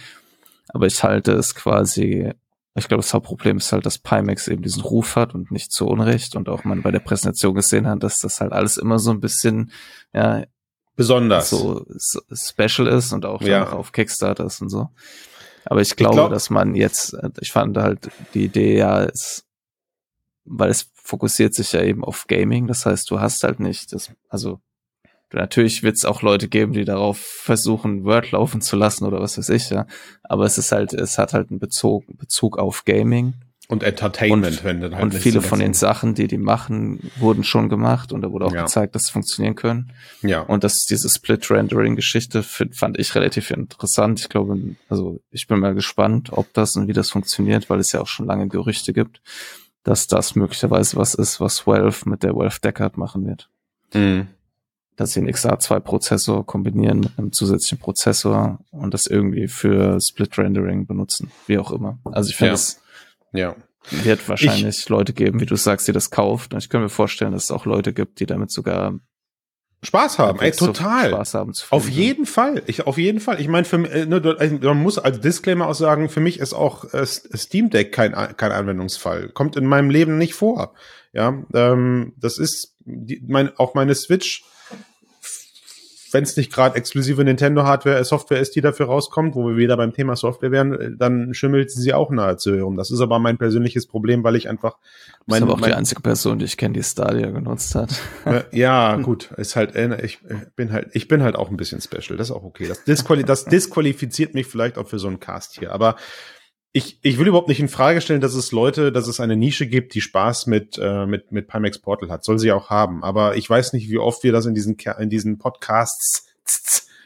Aber ich halte es quasi, ich glaube, das Hauptproblem ist halt, dass Pimax eben diesen Ruf hat und nicht zu Unrecht und auch man bei der Präsentation gesehen hat, dass das halt alles immer so ein bisschen, ja, Besonders. so special ist und auch Ja. auf Kickstarter ist und so. Aber ich glaube, glaub- dass man jetzt, äh, ich fand halt die Idee ja ist, weil es fokussiert sich ja eben auf Gaming, das heißt, du hast halt nicht das, also natürlich wird es auch Leute geben, die darauf versuchen, Word laufen zu lassen oder was weiß ich, ja. Aber es ist halt, es hat halt einen Bezug, Bezug auf Gaming Und Entertainment, Und- wenn dann halt und viele so von den Sachen, die die machen, wurden schon gemacht und da wurde auch Ja. gezeigt, dass sie funktionieren können. Ja. Und das, diese Split-Rendering-Geschichte fand ich relativ interessant. Ich glaube, also ich bin mal gespannt, ob das und wie das funktioniert, weil es ja auch schon lange Gerüchte gibt, dass das möglicherweise was ist, was Valve mit der Valve Deckard machen wird. Mhm. Dass sie einen XA2-Prozessor kombinieren mit einem zusätzlichen Prozessor und das irgendwie für Split-Rendering benutzen, wie auch immer. Also ich finde, Ja. es Ja. wird wahrscheinlich Leute geben, wie du sagst, die das kauft. Und ich kann mir vorstellen, dass es auch Leute gibt, die damit sogar Spaß haben, ey, total. Spaß haben zu Auf finden. jeden Fall. Ich, auf jeden Fall. Ich meine, äh, ne, also man muss als Disclaimer auch sagen, für mich ist auch äh, Steam Deck kein, kein Anwendungsfall. Kommt in meinem Leben nicht vor. Ja, ähm, das ist die, mein, auch meine Switch, wenn es nicht gerade exklusive Nintendo-Hardware, äh, Software ist, die dafür rauskommt, wo wir wieder beim Thema Software wären, äh, dann schimmelt sie auch nahezu herum. Das ist aber mein persönliches Problem, weil ich einfach Du bist mein, aber auch die einzige Person, die ich kenne, die Stadia genutzt hat. äh, ja, gut, ist halt, äh, ich bin halt, ich bin halt auch ein bisschen special, das ist auch okay. Das, disquali das disqualifiziert mich vielleicht auch für so einen Cast hier, aber ich, ich will überhaupt nicht in Frage stellen, dass es Leute, dass es eine Nische gibt, die Spaß mit, äh, mit, mit Pimax Portal hat. Soll sie auch haben. Aber ich weiß nicht, wie oft wir das in diesen, in diesen Podcasts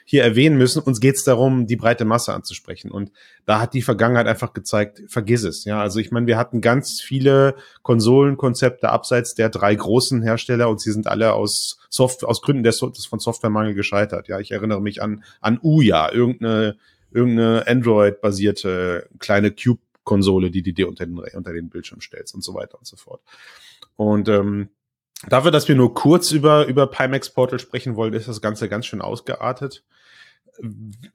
hier erwähnen müssen. Uns geht es darum, die breite Masse anzusprechen. Und da hat die Vergangenheit einfach gezeigt, vergiss es. Ja, also ich meine, wir hatten ganz viele Konsolenkonzepte abseits der drei großen Hersteller und sie sind alle aus Software, aus Gründen des, des von Softwaremangel gescheitert. Ja, ich erinnere mich an, an Uya, irgendeine, irgendeine Android-basierte kleine Cube-Konsole, die du dir unter den, unter den Bildschirm stellst und so weiter und so fort. Und ähm, dafür, dass wir nur kurz über, über Pimax Portal sprechen wollen, ist das Ganze ganz schön ausgeartet.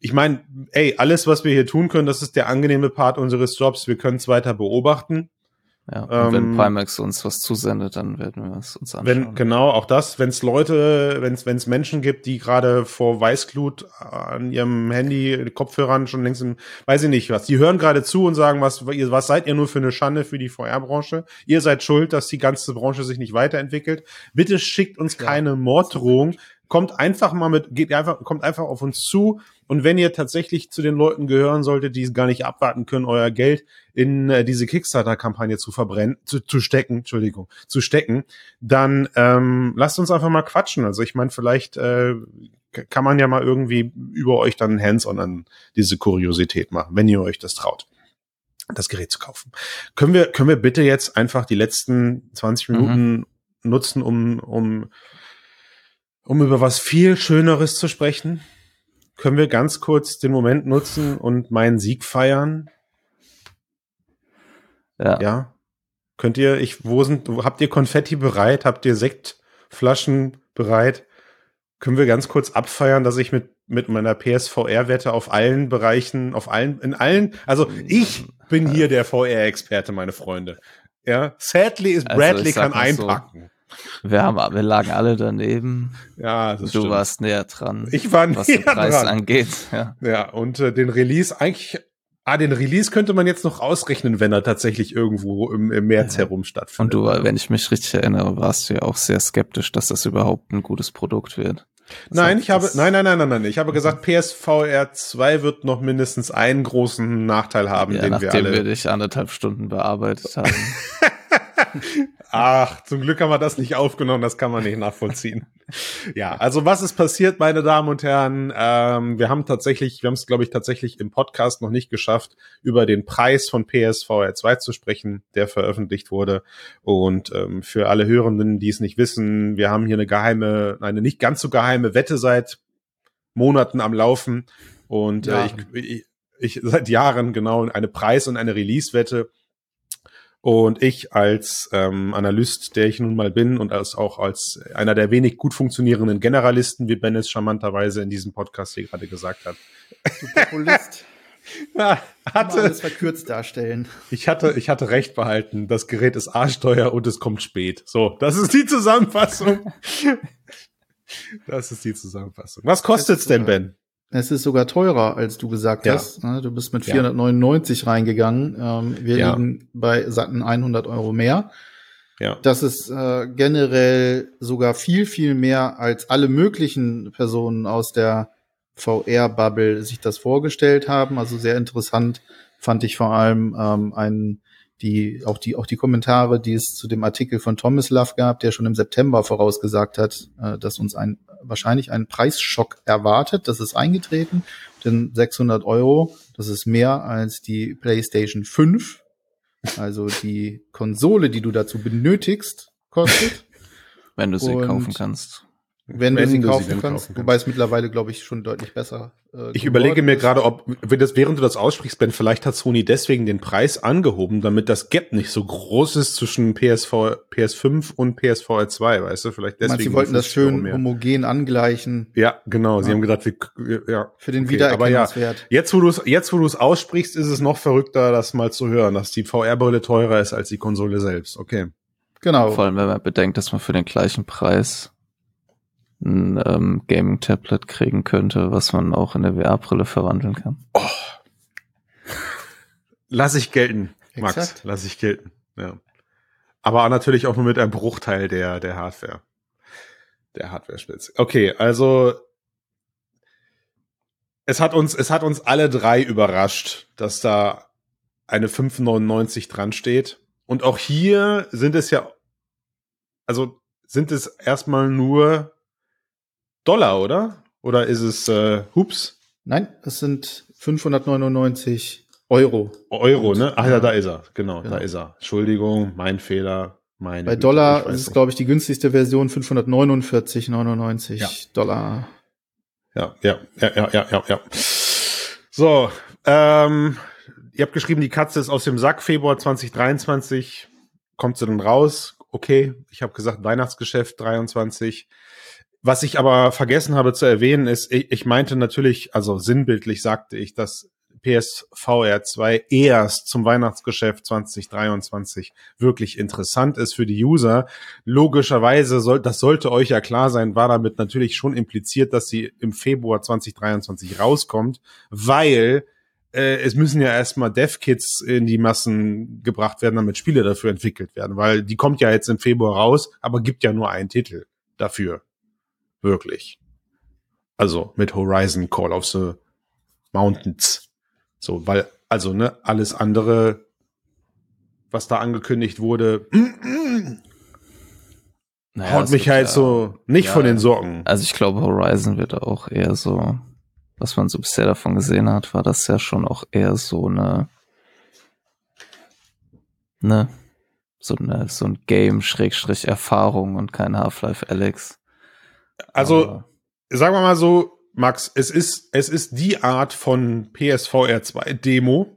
Ich meine, ey, alles, was wir hier tun können, das ist der angenehme Part unseres Jobs. Wir können es weiter beobachten. Ja, und wenn Ähm, Pimax uns was zusendet, dann werden wir es uns anschauen. Wenn, genau, auch das, wenn es Leute, wenn es wenn es Menschen gibt, die gerade vor Weißglut an ihrem Handy, Kopfhörern schon längst im, weiß ich nicht was, die hören gerade zu und sagen, was, was seid ihr nur für eine Schande für die VR-Branche? Ihr seid schuld, dass die ganze Branche sich nicht weiterentwickelt. Bitte schickt uns Ja. keine Morddrohung. Kommt einfach mal mit, geht einfach, kommt einfach auf uns zu. Und wenn ihr tatsächlich zu den Leuten gehören solltet, die es gar nicht abwarten können, euer Geld in äh, diese Kickstarter-Kampagne zu verbrennen, zu, zu stecken, Entschuldigung, zu stecken, dann ähm, lasst uns einfach mal quatschen. Also ich meine, vielleicht äh, kann man ja mal irgendwie über euch dann Hands-on an diese Kuriosität machen, wenn ihr euch das traut, das Gerät zu kaufen. Können wir, können wir bitte jetzt einfach die letzten 20 Mhm. Minuten nutzen, um, um, um über was viel Schöneres zu sprechen? Können wir ganz kurz den Moment nutzen und meinen Sieg feiern? ja. Ja. Könnt ihr, ich, wo sind, habt ihr Konfetti bereit? Habt ihr Sektflaschen bereit? Können wir ganz kurz abfeiern, dass ich mit, mit meiner PSVR-Wette auf allen Bereichen, auf allen, in allen, also ich bin hier der VR-Experte, meine Freunde. Ja. Sadly ist Also, Bradley sag kann mal so. Wir, haben, wir lagen alle daneben. Ja, das du stimmt. warst näher dran, ich war was den näher Preis dran. angeht. Ja. Ja, und äh, den Release eigentlich Ah, den Release könnte man jetzt noch ausrechnen, wenn er tatsächlich irgendwo im, im März Ja. herum stattfindet. Und du, wenn ich mich richtig erinnere, warst du ja auch sehr skeptisch, dass das überhaupt ein gutes Produkt wird. Das Nein, ich habe, nein, nein, nein, nein, nein. Ich habe gesagt, PSVR 2 wird noch mindestens einen großen Nachteil haben, Ja, den wir nachdem alle. wir dich anderthalb Stunden bearbeitet haben. Ach, zum Glück haben wir das nicht aufgenommen, das kann man nicht nachvollziehen. ja, also was ist passiert, meine Damen und Herren? Ähm, wir haben tatsächlich, wir haben es, glaube ich, tatsächlich im Podcast noch nicht geschafft, über den Preis von PSVR 2 zu sprechen, der veröffentlicht wurde. Und ähm, für alle Hörenden, die es nicht wissen, wir haben hier eine geheime, eine nicht ganz so geheime Wette seit Monaten am Laufen. Und äh, ich, Jahren. ich, ich seit Jahren genau eine Preis- und eine Release-Wette. Und ich als ähm, Analyst, der ich nun mal bin und als auch als einer der wenig gut funktionierenden Generalisten, wie Ben es charmanterweise in diesem Podcast hier gerade gesagt hat, Du Populist. ja, hatte, alles verkürzt darstellen. ich hatte, ich hatte recht behalten. Das Gerät ist A-Steuer und es kommt spät. So, das ist die Zusammenfassung. Das ist die Zusammenfassung. Was kostet's denn, Ben? Es ist sogar teurer, als du gesagt Ja. hast. ne? Du bist mit Ja. 499 reingegangen. Ähm, wir Ja. liegen bei satten 100 Euro mehr. Ja. Das ist äh, generell sogar viel, viel mehr, als alle möglichen Personen aus der VR-Bubble sich das vorgestellt haben. Also sehr interessant fand ich vor allem ähm, einen, die, auch die, auch die Kommentare, die es zu dem Artikel von Thomas Love gab, der schon im September vorausgesagt hat, äh, dass uns ein, wahrscheinlich ein Preisschock erwartet. Das ist eingetreten. Denn 600 Euro, das ist mehr als die PlayStation 5 also die Konsole, die du dazu benötigst, kostet, wenn du sie Und- kaufen kannst. Wenn, du Wenn sie du sie kaufen kannst. kaufen Wobei es mittlerweile, glaube ich, schon deutlich besser. Äh, Ich überlege mir gerade, ob, wenn das, während du das aussprichst, Ben, vielleicht hat Sony deswegen den Preis angehoben, damit das Gap nicht so groß ist zwischen PSV, PS5 und PSVR 2, weißt du? Vielleicht deswegen. sie wollten das 50 Euro schön mehr. homogen angleichen Ja, genau. Sie Ja. haben gedacht, wir, ja. für den Okay, aber ja, Wiedererkennungswert. Jetzt, wo du es, jetzt, wo du es aussprichst, ist es noch verrückter, das mal zu hören, dass die VR-Brille teurer ist als die Konsole selbst. Okay. Genau. Vor allem, wenn man bedenkt, dass man für den gleichen Preis ein ähm, Gaming-Tablet kriegen könnte, was man auch in eine VR-Brille verwandeln kann. Lass ich gelten, Max. Exakt. Lass ich gelten. Ja. Aber natürlich auch nur mit einem Bruchteil der, der Hardware. Der Hardware-Spitze. Okay, also es hat uns, es hat uns alle drei überrascht, dass da eine 5,99 dran steht. Und auch hier sind es ja, also sind es erstmal nur Dollar, oder? Oder ist es äh, Hups? Nein, es sind 599 Euro. Euro, Und, ne? Ach ja, da ist er. Genau, genau. da ist er. Entschuldigung, mein Fehler. Meine Bei Güte, Dollar ist es, glaube ich, die günstigste Version 549,99 Ja. Dollar. Ja, ja, ja, ja, ja, ja, ja. So, ähm, ihr habt geschrieben, die Katze ist aus dem Sack, Februar 2023. Kommt sie dann raus? Okay, ich habe gesagt Weihnachtsgeschäft 23. Was ich aber vergessen habe zu erwähnen, ist, ich, ich meinte natürlich, also sinnbildlich sagte ich, dass PSVR 2 erst zum Weihnachtsgeschäft 2023 wirklich interessant ist für die User. Logischerweise soll, das sollte euch ja klar sein, war damit natürlich schon impliziert, dass sie im Februar 2023 rauskommt, weil äh, es müssen ja erstmal Dev-Kits in die Massen gebracht werden, damit Spiele dafür entwickelt werden, weil die kommt ja jetzt im Februar raus, aber gibt ja nur einen Titel dafür. Wirklich. Also mit Horizon Call of the Mountains. So, weil, also, ne, alles andere, was da angekündigt wurde, Naja, haut mich halt ja- so nicht ja, von den Socken. Also ich glaube, Horizon wird auch eher so, was man so bisher davon gesehen hat, war das ja schon auch eher so eine, ne, so eine, so ein Game Schrägstrich Erfahrung und kein Half-Life Alex. Also, Aber- sagen wir mal so, Max, es ist, es ist die Art von PSVR 2 Demo,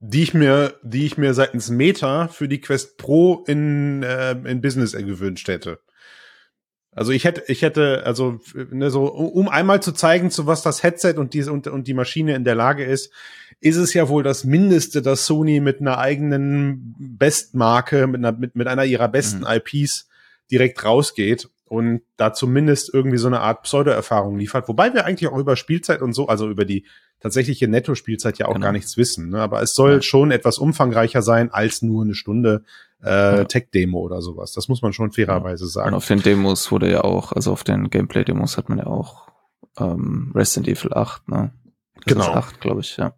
die ich mir, die ich mir seitens Meta für die Quest Pro in, äh, in Business gewünscht hätte. Also ich hätte, ich hätte, also ne, so, um einmal zu zeigen, zu was das Headset und diese und, und die Maschine in der Lage ist, ist es ja wohl das Mindeste, dass Sony mit einer eigenen Bestmarke, mit einer, mit, mit einer ihrer besten Mhm. IPs direkt rausgeht. Und da zumindest irgendwie so eine Art Pseudo-Erfahrung liefert. Wobei wir eigentlich auch über Spielzeit und so, also über die tatsächliche Netto-Spielzeit ja auch Genau. gar nichts wissen. Ne? Aber es soll Ja. schon etwas umfangreicher sein als nur eine Stunde äh, Ja. Tech-Demo oder sowas. Das muss man schon fairerweise Und sagen. auf den Demos wurde ja auch, also auf den Gameplay-Demos hat man ja auch ähm, Resident Evil 8, ne? Das Genau. Ist 8, glaube ich, ja.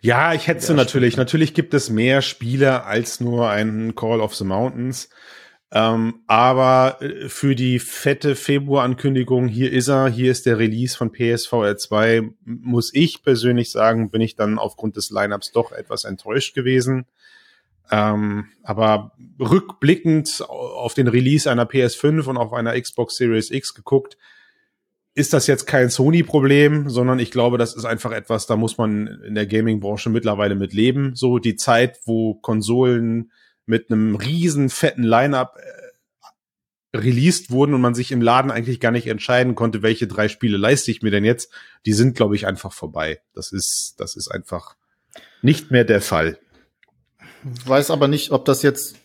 Ja, ich hätte Ja, natürlich. Natürlich gibt es mehr Spiele als nur einen Call of the Mountains. Ähm, aber äh, für die fette Februar-Ankündigung, hier ist er, hier ist der Release von PSVR 2, m- muss ich persönlich sagen, bin ich dann aufgrund des Lineups doch etwas enttäuscht gewesen. Ähm, aber rückblickend au- auf den Release einer PS5 und auf einer Xbox Series X geguckt, ist das jetzt kein Sony-Problem, sondern ich glaube, das ist einfach etwas, da muss man in der Gaming-Branche mittlerweile mit leben. So die Zeit, wo Konsolen mit einem riesen fetten Line-up äh, released wurden und man sich im Laden eigentlich gar nicht entscheiden konnte, welche drei Spiele leiste ich mir denn jetzt, die sind, glaube ich, einfach vorbei. Das ist, das ist einfach nicht mehr der Fall. Weiß aber nicht, ob das jetzt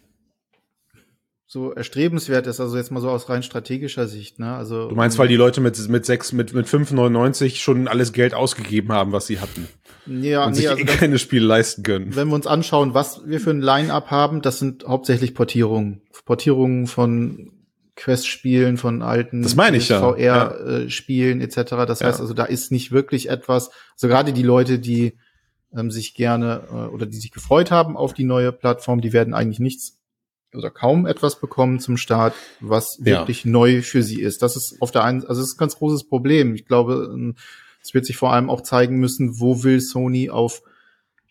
so erstrebenswert ist, also jetzt mal so aus rein strategischer Sicht, ne? Also Du meinst, weil die Leute mit, mit sechs, mit, mit 5,99 schon alles Geld ausgegeben haben, was sie hatten ja, und nee, sich also eh das, keine Spiele leisten können. wenn wir uns anschauen, was wir für ein Line-up haben, das sind hauptsächlich Portierungen, Portierungen von Quest-Spielen, von alten ja, VR-Spielen etc. Das Ja. heißt also, da ist nicht wirklich etwas, also gerade die Leute, die ähm, sich gerne äh, oder die sich gefreut haben auf die neue Plattform, die werden eigentlich nichts oder kaum etwas bekommen zum Start, was Ja. wirklich neu für sie ist. Das ist auf der einen, also das ist ein ganz großes Problem. Ich glaube, ähm, es wird sich vor allem auch zeigen müssen, wo will Sony auf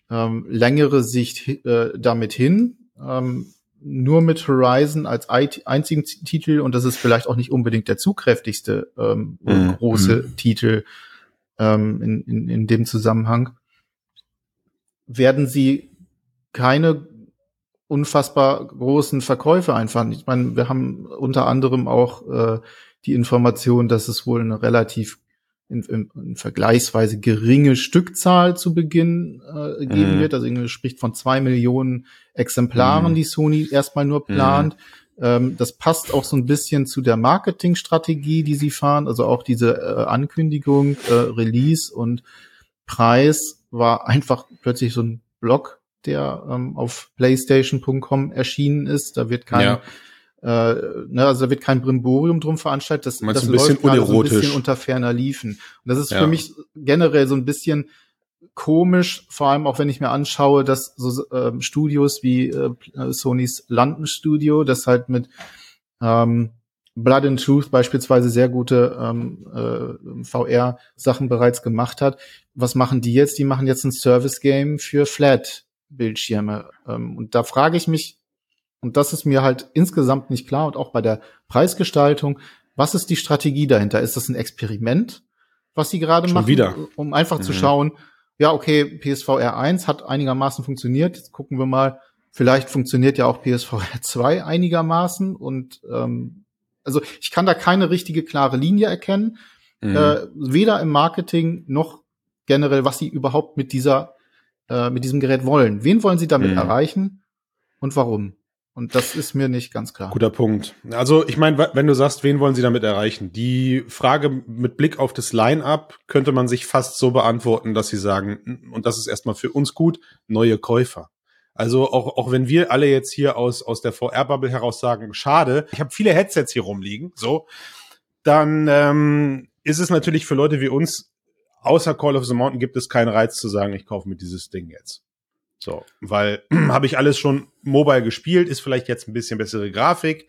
ähm, längere Sicht äh, damit hin. Ähm, nur mit Horizon als einzigen Titel, und das ist vielleicht auch nicht unbedingt der zugkräftigste ähm, Mhm. große Titel ähm, in, in, in dem Zusammenhang, werden sie keine unfassbar großen Verkäufe einfahren. Ich meine, wir haben unter anderem auch äh, die Information, dass es wohl eine relativ in, in, in vergleichsweise geringe Stückzahl zu Beginn äh, geben Mhm. wird. Also irgendwie spricht von zwei Millionen Exemplaren, Mhm. die Sony erstmal nur plant. Ähm, das passt auch so ein bisschen zu der Marketingstrategie, die sie fahren. Also auch diese äh, Ankündigung, äh, Release und Preis war einfach plötzlich so ein Blog, der ähm, auf PlayStation.com erschienen ist. Da wird kein Ja. Äh, ne, also da wird kein Brimborium drum veranstaltet. Das, Meinst das ein bisschen läuft gerade so ein unerotisch? bisschen unter ferner Liefen. Und das ist Ja. für mich generell so ein bisschen komisch, vor allem auch wenn ich mir anschaue, dass so ähm, Studios wie äh, Sonys London Studio, das halt mit ähm, Blood and Truth beispielsweise sehr gute ähm, äh, VR-Sachen bereits gemacht hat. Was machen die jetzt? Die machen jetzt ein Service-Game für Flat-Bildschirme. Ähm, und da frage ich mich, und das ist mir halt insgesamt nicht klar und auch bei der Preisgestaltung, was ist die Strategie dahinter? Ist das ein Experiment, was sie gerade Schon machen, wieder. um einfach zu Mhm. schauen, ja, okay, PSVR 1 hat einigermaßen funktioniert, jetzt gucken wir mal, vielleicht funktioniert ja auch PSVR 2 einigermaßen und ähm, also ich kann da keine richtige klare Linie erkennen, Mhm. äh, weder im Marketing noch generell, was sie überhaupt mit dieser äh, mit diesem Gerät wollen. Wen wollen sie damit Mhm. erreichen und warum? Und das ist mir nicht ganz klar. Guter Punkt. Also ich meine, wenn du sagst, wen wollen sie damit erreichen? Die Frage mit Blick auf das Line-up könnte man sich fast so beantworten, dass sie sagen, und das ist erstmal für uns gut, neue Käufer. Also auch, auch wenn wir alle jetzt hier aus, aus der VR-Bubble heraus sagen, schade, ich habe viele Headsets hier rumliegen, so, dann ähm, ist es natürlich für Leute wie uns, außer Call of the Mountain gibt es keinen Reiz zu sagen, ich kaufe mir dieses Ding jetzt. So, weil habe ich alles schon mobile gespielt, ist vielleicht jetzt ein bisschen bessere Grafik.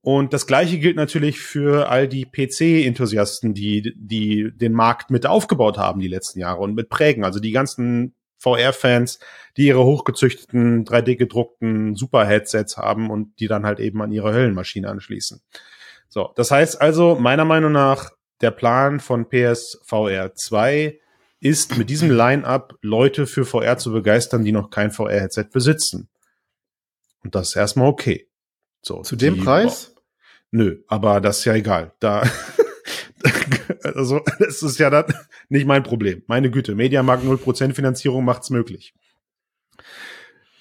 Und das gleiche gilt natürlich für all die PC-Enthusiasten, die, die den Markt mit aufgebaut haben die letzten Jahre und mit prägen. Also die ganzen VR-Fans, die ihre hochgezüchteten, 3D-gedruckten Super-Headsets haben und die dann halt eben an ihre Höllenmaschine anschließen. So, das heißt also, meiner Meinung nach, der Plan von PSVR 2 ist mit diesem Line-up Leute für VR zu begeistern, die noch kein VR-Headset besitzen. Und das ist erstmal okay. So, Zu dem Preis? Nö, aber das ist ja egal. Da, also, das ist ja dann nicht mein Problem. Meine Güte, Mediamarkt 0% Finanzierung macht's möglich.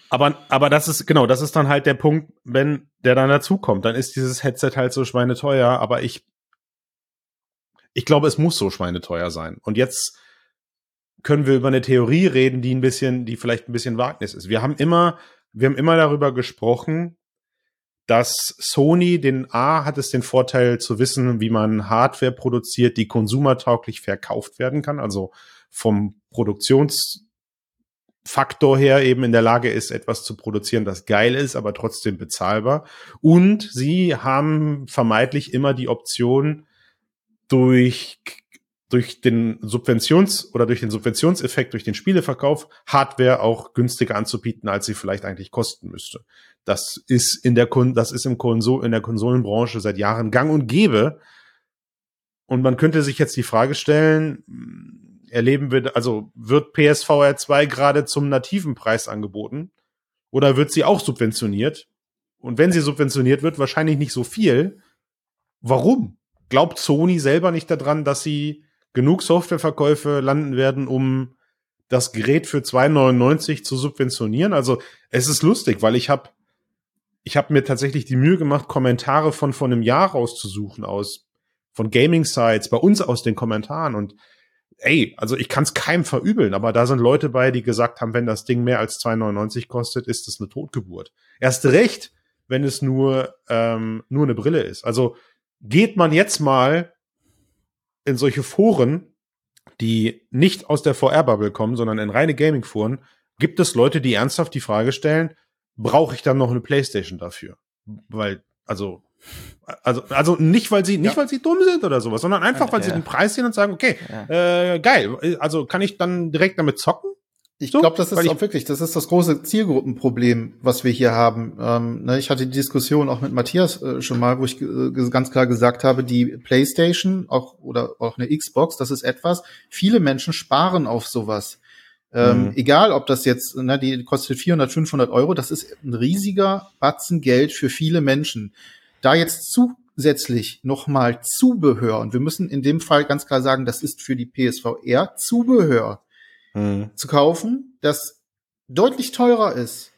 Aber, aber das ist, genau, das ist dann halt der Punkt, wenn der dann dazukommt, dann ist dieses Headset halt so schweineteuer, aber ich, ich glaube, es muss so schweineteuer sein. Und jetzt können wir über eine Theorie reden, die ein bisschen, die vielleicht ein bisschen Wagnis ist. Wir haben immer, wir haben immer darüber gesprochen, dass Sony den A hat es den Vorteil zu wissen, wie man Hardware produziert, die konsumertauglich verkauft werden kann, also vom Produktionsfaktor her eben in der Lage ist, etwas zu produzieren, das geil ist, aber trotzdem bezahlbar. Und sie haben vermeintlich immer die Option, durch durch den Subventions- oder durch den Subventionseffekt, durch den Spieleverkauf, Hardware auch günstiger anzubieten, als sie vielleicht eigentlich kosten müsste. Das ist in der, Kon das ist im Konsol in der Konsolenbranche seit Jahren gang und gäbe. Und man könnte sich jetzt die Frage stellen, erleben wir, also wird PSVR 2 gerade zum nativen Preis angeboten? Oder wird sie auch subventioniert? Und wenn sie subventioniert wird, wahrscheinlich nicht so viel. Warum? Glaubt Sony selber nicht daran, dass sie genug Softwareverkäufe landen werden, um das Gerät für 2,99 zu subventionieren. Also es ist lustig, weil ich habe ich habe mir tatsächlich die Mühe gemacht, Kommentare von von einem Jahr rauszusuchen aus von Gaming Sites bei uns aus den Kommentaren und ey, also ich kann es keinem verübeln, aber da sind Leute bei, die gesagt haben, wenn das Ding mehr als 2,99 kostet, ist das eine Totgeburt. Erst recht, wenn es nur ähm, nur eine Brille ist. Also geht man jetzt mal in solche Foren, die nicht aus der VR-Bubble kommen, sondern in reine Gaming-Foren, gibt es Leute, die ernsthaft die Frage stellen, brauche ich dann noch eine Playstation dafür? Weil, also, also, also nicht, weil sie, nicht, ja. weil sie dumm sind oder sowas, sondern einfach, weil ja. sie den Preis sehen und sagen, okay, ja. äh, geil, also kann ich dann direkt damit zocken? Ich so, glaube, das ist auch wirklich, das ist das große Zielgruppenproblem, was wir hier haben. Ähm, ne, ich hatte die Diskussion auch mit Matthias äh, schon mal, wo ich äh, ganz klar gesagt habe, die PlayStation auch oder auch eine Xbox, das ist etwas. Viele Menschen sparen auf sowas. Ähm, mhm. Egal, ob das jetzt, ne, die kostet 400, 500 Euro, das ist ein riesiger Batzen Geld für viele Menschen. Da jetzt zusätzlich nochmal Zubehör, und wir müssen in dem Fall ganz klar sagen, das ist für die PSVR Zubehör mhm. zu kaufen, das deutlich teurer ist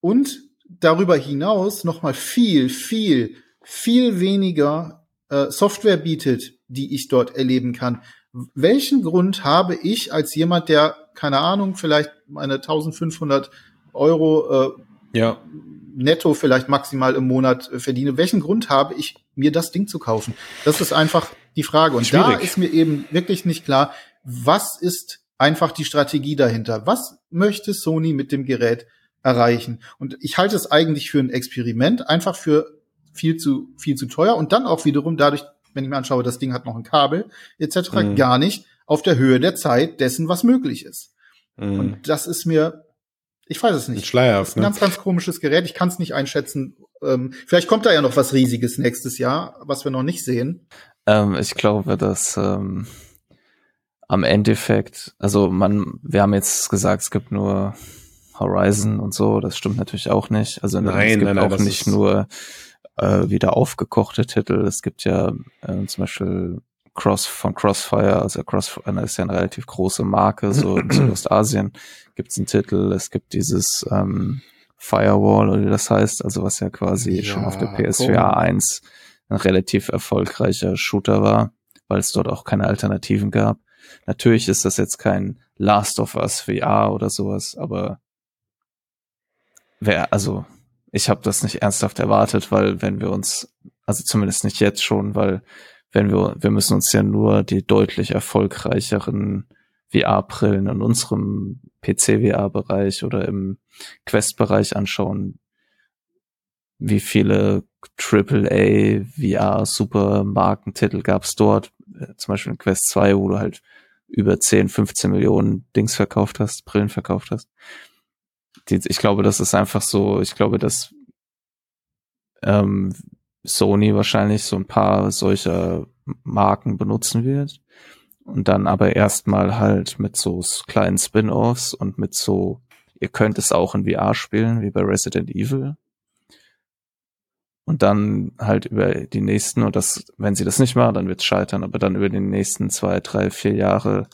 und darüber hinaus noch mal viel, viel, viel weniger äh, Software bietet, die ich dort erleben kann. Welchen Grund habe ich als jemand, der keine Ahnung, vielleicht meine 1500 Euro äh, ja. netto vielleicht maximal im Monat äh, verdiene. Welchen Grund habe ich, mir das Ding zu kaufen? Das ist einfach die Frage. Und Schwierig. da ist mir eben wirklich nicht klar, was ist einfach die Strategie dahinter. Was möchte Sony mit dem Gerät erreichen? Und ich halte es eigentlich für ein Experiment, einfach für viel zu, viel zu teuer und dann auch wiederum dadurch, wenn ich mir anschaue, das Ding hat noch ein Kabel etc., mhm. gar nicht auf der Höhe der Zeit dessen, was möglich ist. Mhm. Und das ist mir, ich weiß es nicht. Schleierhaft, ein ne? ganz, ganz komisches Gerät. Ich kann es nicht einschätzen. Ähm, vielleicht kommt da ja noch was Riesiges nächstes Jahr, was wir noch nicht sehen. Ähm, ich glaube, dass ähm, am Endeffekt, also man, wir haben jetzt gesagt, es gibt nur Horizon und so, das stimmt natürlich auch nicht. Also nein, es gibt nein, nein, auch nicht nur äh, wieder aufgekochte Titel. Es gibt ja äh, zum Beispiel Cross von Crossfire, also Crossfire ist ja eine relativ große Marke, so in Südostasien gibt es einen Titel. Es gibt dieses ähm, Firewall oder wie das heißt, also was ja quasi ja, schon auf der PSVR cool. 1 ein relativ erfolgreicher Shooter war, weil es dort auch keine Alternativen gab. Natürlich ist das jetzt kein Last of Us VR oder sowas, aber wer, also ich habe das nicht ernsthaft erwartet, weil wenn wir uns, also zumindest nicht jetzt schon, weil wenn wir, wir müssen uns ja nur die deutlich erfolgreicheren VR-Brillen in unserem PC-VR-Bereich oder im Quest-Bereich anschauen, wie viele AAA VR Supermarkentitel gab es dort, äh, zum Beispiel in Quest 2, wo du halt über 10, 15 Millionen Dings verkauft hast, Brillen verkauft hast. Ich glaube, das ist einfach so, ich glaube, dass ähm, Sony wahrscheinlich so ein paar solcher Marken benutzen wird und dann aber erstmal halt mit so kleinen Spin-offs und mit so, ihr könnt es auch in VR spielen, wie bei Resident Evil. Und dann halt über die nächsten, und das, wenn sie das nicht machen, dann wird es scheitern, aber dann über die nächsten zwei, drei, vier Jahre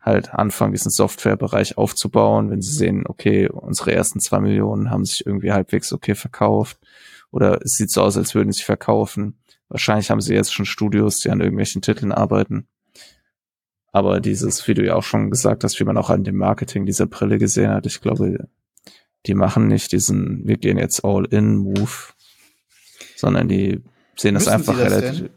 halt anfangen, diesen Softwarebereich aufzubauen, wenn sie sehen, okay, unsere ersten zwei Millionen haben sich irgendwie halbwegs okay verkauft oder es sieht so aus, als würden sie verkaufen. Wahrscheinlich haben sie jetzt schon Studios, die an irgendwelchen Titeln arbeiten. Aber dieses, wie du ja auch schon gesagt hast, wie man auch an dem Marketing dieser Brille gesehen hat, ich glaube, die machen nicht diesen, wir gehen jetzt all in Move, sondern die sehen das Müssen einfach das relativ. denn?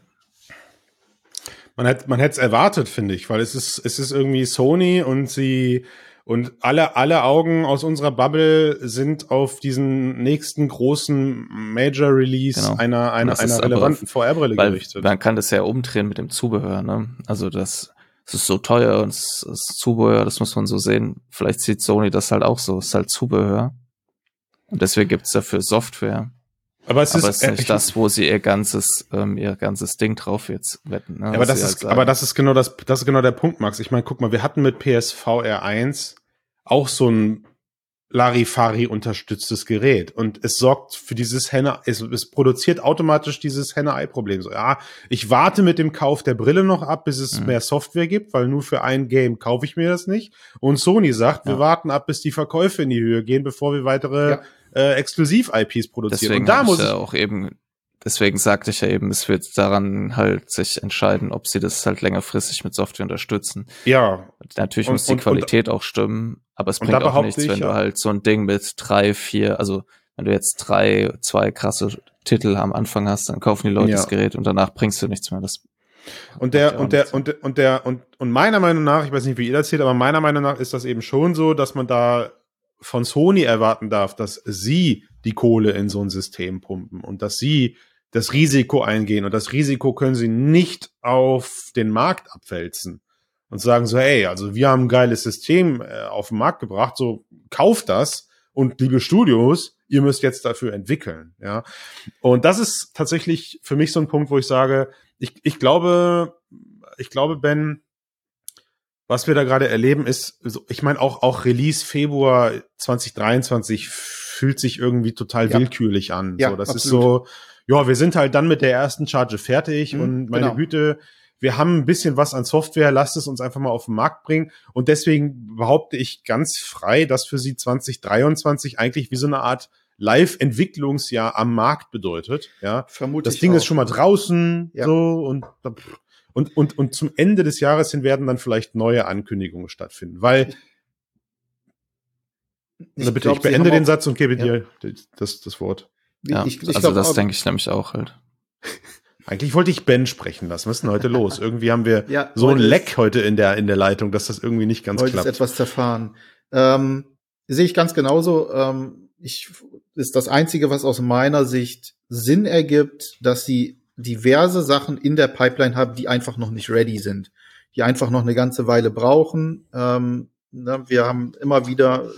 Man hätte man hätte es erwartet, finde ich, weil es ist es ist irgendwie Sony und sie und alle alle Augen aus unserer Bubble sind auf diesen nächsten großen Major Release Genau. einer einer, ist einer relevanten VR-Brille gerichtet. man kann das ja umdrehen mit dem Zubehör, ne? Also das, es ist so teuer und es das Zubehör, das muss man so sehen. Vielleicht sieht Sony das halt auch so, es ist halt Zubehör. Und deswegen gibt's dafür Software. Aber es aber ist, ist äh, nicht ich- das, wo sie ihr ganzes, ähm, ihr ganzes Ding drauf jetzt wetten. Ne? Aber das ist, halt aber das ist genau das, das ist genau der Punkt, Max. Ich meine, guck mal, wir hatten mit PSVR 1 auch so ein Larifari unterstütztes Gerät und es sorgt für dieses Henne, es, es produziert automatisch dieses Henne-Ei-Problem. So, ja, ich warte mit dem Kauf der Brille noch ab, bis es Mhm. mehr Software gibt, weil nur für ein Game kaufe ich mir das nicht. Und Sony sagt, wir Ja. warten ab, bis die Verkäufe in die Höhe gehen, bevor wir weitere Ja. Äh, Exklusiv-IPs produzieren. deswegen und da muss ich ja auch eben, deswegen sagte ich ja eben, es wird daran halt sich entscheiden, ob sie das halt längerfristig mit Software unterstützen. ja, Natürlich Und- muss die und- und- Qualität auch stimmen, aber es und bringt auch nichts, ich, wenn ja. du halt so ein Ding mit drei, vier, also wenn du jetzt drei, zwei krasse Titel am Anfang hast, dann kaufen die Leute Ja. das Gerät und danach bringst du nichts mehr. Das Und der, und der, und, der- und der, und, und meiner Meinung nach, ich weiß nicht, wie ihr das seht, aber meiner Meinung nach ist das eben schon so, dass man da von Sony erwarten darf, dass sie die Kohle in so ein System pumpen und dass sie das Risiko eingehen und das Risiko können sie nicht auf den Markt abwälzen und sagen so, hey, also wir haben ein geiles System äh, auf den Markt gebracht, so kauft das und liebe Studios, ihr müsst jetzt dafür entwickeln, ja. Und das ist tatsächlich für mich so ein Punkt, wo ich sage, ich, ich glaube, ich glaube, Ben, was wir da gerade erleben, ist, ich meine, auch, auch Release Februar 2023 fühlt sich irgendwie total Ja. willkürlich an. Ja, so, das ist absolut. so, ja, wir sind halt dann mit der ersten Charge fertig Mhm, und meine genau. Güte, wir haben ein bisschen was an Software, lasst es uns einfach mal auf den Markt bringen. Und deswegen behaupte ich ganz frei, dass für sie 2023 eigentlich wie so eine Art Live-Entwicklungsjahr am Markt bedeutet. Ja, Vermute das Ding auch. ist schon mal draußen, Ja. so und, und und und zum Ende des Jahres hin werden dann vielleicht neue Ankündigungen stattfinden, weil also bitte, glaub, ich beende den auch- Satz und gebe Ja. dir das das Wort. ja, ich, ich also glaub das denke ich nämlich auch halt. Eigentlich wollte ich Ben sprechen lassen. Was ist denn heute los? Irgendwie haben wir Ja, so ein heute Leck heute in der in der Leitung, dass das irgendwie nicht ganz Heute klappt. ist etwas zerfahren. Ähm, sehe ich ganz genauso. Ähm, ich ist das einzige, was aus meiner Sicht Sinn ergibt, dass sie diverse Sachen in der Pipeline haben, die einfach noch nicht ready sind, die einfach noch eine ganze Weile brauchen. Ähm, ne, wir haben immer wieder,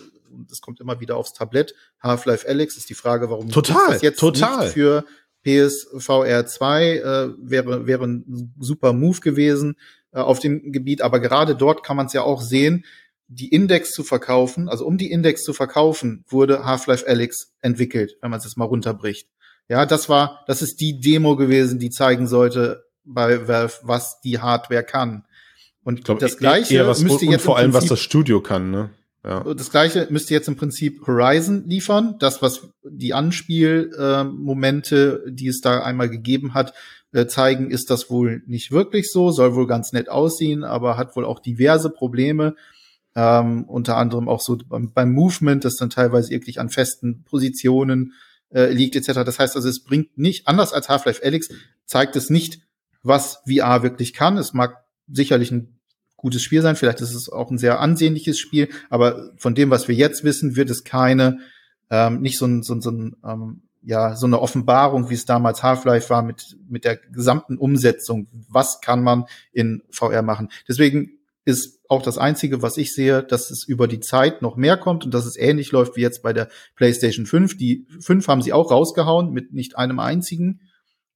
es kommt immer wieder aufs Tablett. Half-Life Alex ist die Frage, warum Total, das jetzt total. nicht für PSVR 2 äh, wäre wäre ein super Move gewesen äh, auf dem Gebiet, aber gerade dort kann man es ja auch sehen, die Index zu verkaufen, also um die Index zu verkaufen, wurde Half-Life Alyx entwickelt, wenn man es jetzt mal runterbricht. Ja, das war, das ist die Demo gewesen, die zeigen sollte bei Valve, was die Hardware kann. Und Ich glaub, das eher gleiche was, müsste und jetzt vor im allem was Prinzip das Studio kann, ne? Ja. das gleiche müsste jetzt im Prinzip Horizon liefern. Das, was die Anspielmomente, die es da einmal gegeben hat, äh, zeigen, ist das wohl nicht wirklich so, soll wohl ganz nett aussehen, aber hat wohl auch diverse Probleme. Ähm, unter anderem auch so beim, beim Movement, das dann teilweise wirklich an festen Positionen äh, liegt, etc. Das heißt also, es bringt nicht, anders als Half-Life Alyx, zeigt es nicht, was VR wirklich kann. Es mag sicherlich ein gutes Spiel sein, vielleicht ist es auch ein sehr ansehnliches Spiel, aber von dem, was wir jetzt wissen, wird es keine, ähm, nicht so ein, so ein, so ein ähm, ja, so eine Offenbarung, wie es damals Half-Life war, mit, mit der gesamten Umsetzung. Was kann man in VR machen? Deswegen ist auch das Einzige, was ich sehe, dass es über die Zeit noch mehr kommt und dass es ähnlich läuft wie jetzt bei der PlayStation 5. Die 5 haben sie auch rausgehauen mit nicht einem einzigen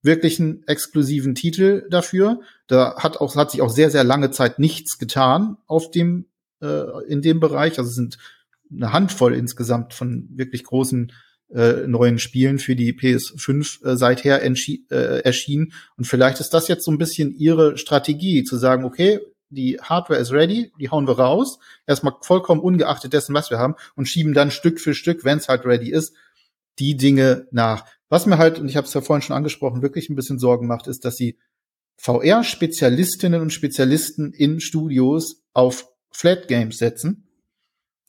wirklichen exklusiven Titel dafür. Da hat auch hat sich auch sehr sehr lange Zeit nichts getan auf dem äh, in dem Bereich. Also es sind eine Handvoll insgesamt von wirklich großen äh, neuen Spielen für die PS5 äh, seither äh, erschienen. Und vielleicht ist das jetzt so ein bisschen ihre Strategie, zu sagen, okay, die Hardware ist ready, die hauen wir raus, erstmal vollkommen ungeachtet dessen, was wir haben, und schieben dann Stück für Stück, wenn es halt ready ist, die Dinge nach. Was mir halt, und ich habe es ja vorhin schon angesprochen, wirklich ein bisschen Sorgen macht, ist, dass sie VR-Spezialistinnen und Spezialisten in Studios auf Flat Games setzen.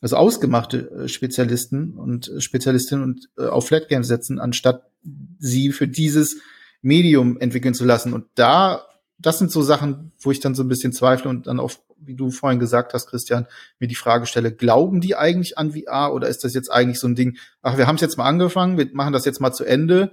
Also ausgemachte äh, Spezialisten und Spezialistinnen und äh, auf Flat Games setzen, anstatt sie für dieses Medium entwickeln zu lassen. Und da, das sind so Sachen, wo ich dann so ein bisschen zweifle und dann auf, wie du vorhin gesagt hast, Christian, mir die Frage stelle, glauben die eigentlich an VR oder ist das jetzt eigentlich so ein Ding, ach, wir haben es jetzt mal angefangen, wir machen das jetzt mal zu Ende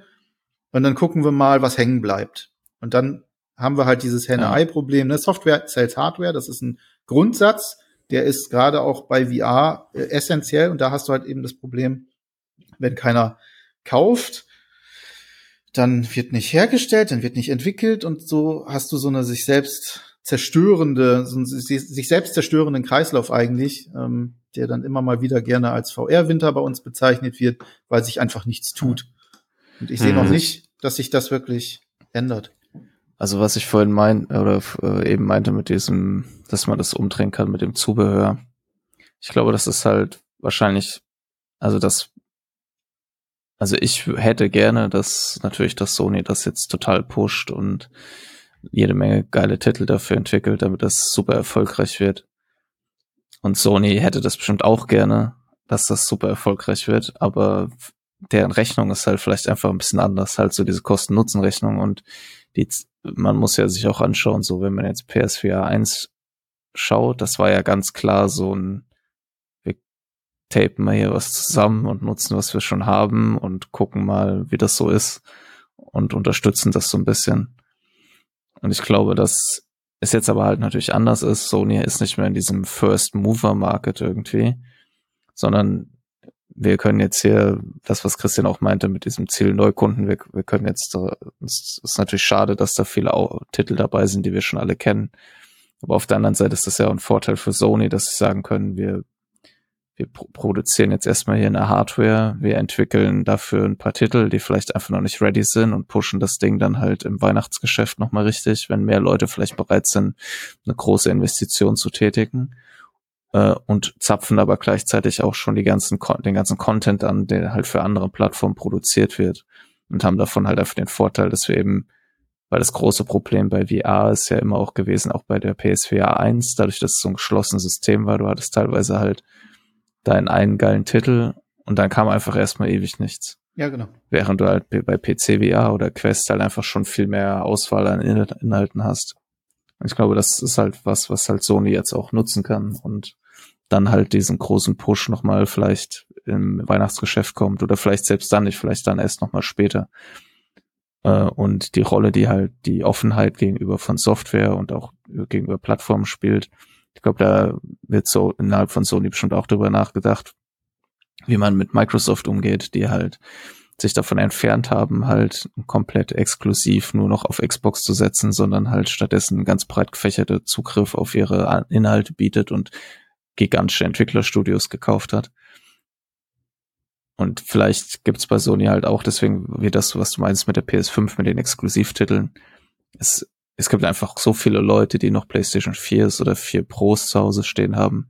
und dann gucken wir mal, was hängen bleibt. Und dann haben wir halt dieses Henne-Ei-Problem. Ne? Software sells Hardware, das ist ein Grundsatz, der ist gerade auch bei VR äh, essentiell und da hast du halt eben das Problem, wenn keiner kauft, dann wird nicht hergestellt, dann wird nicht entwickelt und so hast du so eine sich selbst zerstörende, so einen sich selbst zerstörenden Kreislauf eigentlich, ähm, der dann immer mal wieder gerne als VR-Winter bei uns bezeichnet wird, weil sich einfach nichts tut. Und ich sehe mhm. noch nicht, dass sich das wirklich ändert. Also was ich vorhin mein oder äh, eben meinte mit diesem, dass man das umdrehen kann mit dem Zubehör. Ich glaube, das ist halt wahrscheinlich, also das, also ich hätte gerne, dass natürlich, dass Sony das jetzt total pusht und jede Menge geile Titel dafür entwickelt, damit das super erfolgreich wird. Und Sony hätte das bestimmt auch gerne, dass das super erfolgreich wird, aber deren Rechnung ist halt vielleicht einfach ein bisschen anders, halt so diese Kosten-Nutzen-Rechnung und die, man muss ja sich auch anschauen, so wenn man jetzt PSVR 1 schaut, das war ja ganz klar so ein, tapen mal hier was zusammen und nutzen, was wir schon haben und gucken mal, wie das so ist und unterstützen das so ein bisschen. Und ich glaube, dass es jetzt aber halt natürlich anders ist. Sony ist nicht mehr in diesem First Mover Market irgendwie, sondern wir können jetzt hier, das was Christian auch meinte mit diesem Ziel Neukunden, wir, wir können jetzt, es ist natürlich schade, dass da viele Titel dabei sind, die wir schon alle kennen. Aber auf der anderen Seite ist das ja ein Vorteil für Sony, dass sie sagen können, wir, wir produzieren jetzt erstmal hier eine Hardware, wir entwickeln dafür ein paar Titel, die vielleicht einfach noch nicht ready sind und pushen das Ding dann halt im Weihnachtsgeschäft nochmal richtig, wenn mehr Leute vielleicht bereit sind, eine große Investition zu tätigen. Äh, und zapfen aber gleichzeitig auch schon die ganzen, den ganzen Content an, der halt für andere Plattformen produziert wird und haben davon halt einfach den Vorteil, dass wir eben, weil das große Problem bei VR ist ja immer auch gewesen, auch bei der PSVR 1, dadurch, dass es so ein geschlossenes System war, du hattest teilweise halt deinen einen geilen Titel und dann kam einfach erstmal ewig nichts. Ja, genau. Während du halt bei PC VR oder Quest halt einfach schon viel mehr Auswahl an Inhalten hast. Und ich glaube, das ist halt was, was halt Sony jetzt auch nutzen kann und dann halt diesen großen Push nochmal vielleicht im Weihnachtsgeschäft kommt oder vielleicht selbst dann nicht, vielleicht dann erst nochmal später. Äh, und die Rolle, die halt die Offenheit gegenüber von Software und auch gegenüber Plattformen spielt. Ich glaube, da wird so innerhalb von Sony bestimmt auch darüber nachgedacht, wie man mit Microsoft umgeht, die halt sich davon entfernt haben, halt komplett exklusiv nur noch auf Xbox zu setzen, sondern halt stattdessen ganz breit gefächerte Zugriff auf ihre Inhalte bietet und gigantische Entwicklerstudios gekauft hat. Und vielleicht gibt's bei Sony halt auch, deswegen wie das, was du meinst mit der PS5, mit den Exklusivtiteln. Es, es gibt einfach so viele Leute, die noch PlayStation 4 oder 4 Pros zu Hause stehen haben,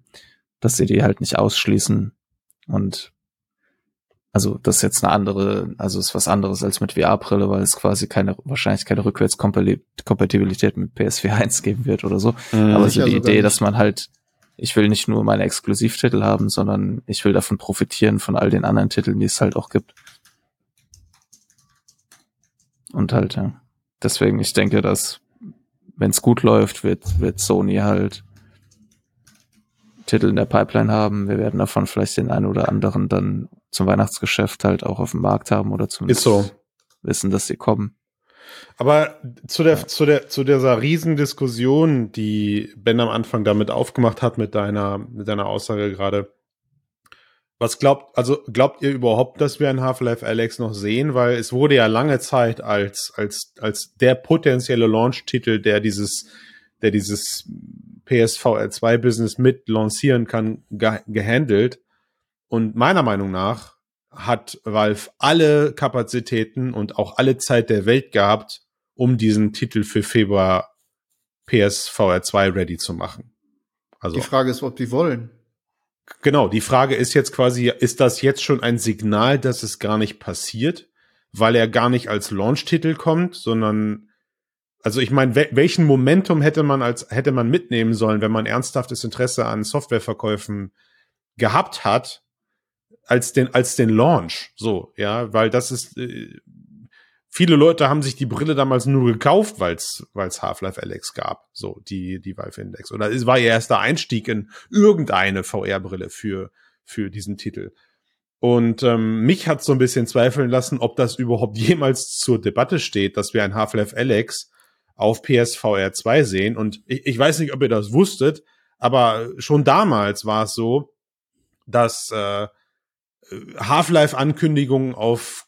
dass sie die halt nicht ausschließen. Und also das ist jetzt eine andere, also ist was anderes als mit VR-Brille, weil es quasi keine, wahrscheinlich keine Rückwärtskompatibilität mit PS4 1 geben wird oder so. Mhm, Aber so die Idee, dass man halt ich will nicht nur meine Exklusivtitel haben, sondern ich will davon profitieren von all den anderen Titeln, die es halt auch gibt. Und halt, ja. Deswegen, ich denke, dass, wenn es gut läuft, wird, wird Sony halt Titel in der Pipeline haben. Wir werden davon vielleicht den einen oder anderen dann zum Weihnachtsgeschäft halt auch auf dem Markt haben oder zumindest so. wissen, dass sie kommen. Aber zu der, ja. zu der, zu dieser Riesendiskussion, die Ben am Anfang damit aufgemacht hat mit deiner, mit deiner Aussage gerade. Was glaubt, also glaubt ihr überhaupt, dass wir ein Half-Life Alex noch sehen? Weil es wurde ja lange Zeit als, als, als der potenzielle Launch-Titel, der dieses, der dieses PSVR 2 Business mit lancieren kann, ge gehandelt. Und meiner Meinung nach hat Valve alle Kapazitäten und auch alle Zeit der Welt gehabt, um diesen Titel für Februar PSVR 2 ready zu machen. Also. Die Frage ist, ob die wollen. Genau, die Frage ist jetzt quasi, ist das jetzt schon ein Signal, dass es gar nicht passiert, weil er gar nicht als Launch-Titel kommt, sondern also ich meine, welchen Momentum hätte man als hätte man mitnehmen sollen, wenn man ernsthaftes Interesse an Softwareverkäufen gehabt hat, als den als den Launch, so ja, weil das ist äh, viele Leute haben sich die Brille damals nur gekauft, weil es Half-Life Alex gab, so die die Valve Index oder es war ihr erster Einstieg in irgendeine VR-Brille für für diesen Titel. Und ähm, mich hat so ein bisschen zweifeln lassen, ob das überhaupt jemals zur Debatte steht, dass wir ein Half-Life Alex auf PSVR 2 sehen. Und ich, ich weiß nicht, ob ihr das wusstet, aber schon damals war es so, dass äh, Half-Life-Ankündigungen auf,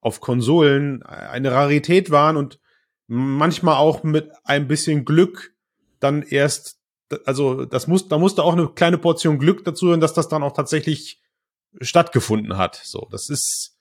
auf Konsolen eine Rarität waren und manchmal auch mit ein bisschen Glück dann erst, also das muss, da musste auch eine kleine Portion Glück dazu sein, dass das dann auch tatsächlich stattgefunden hat. So, das ist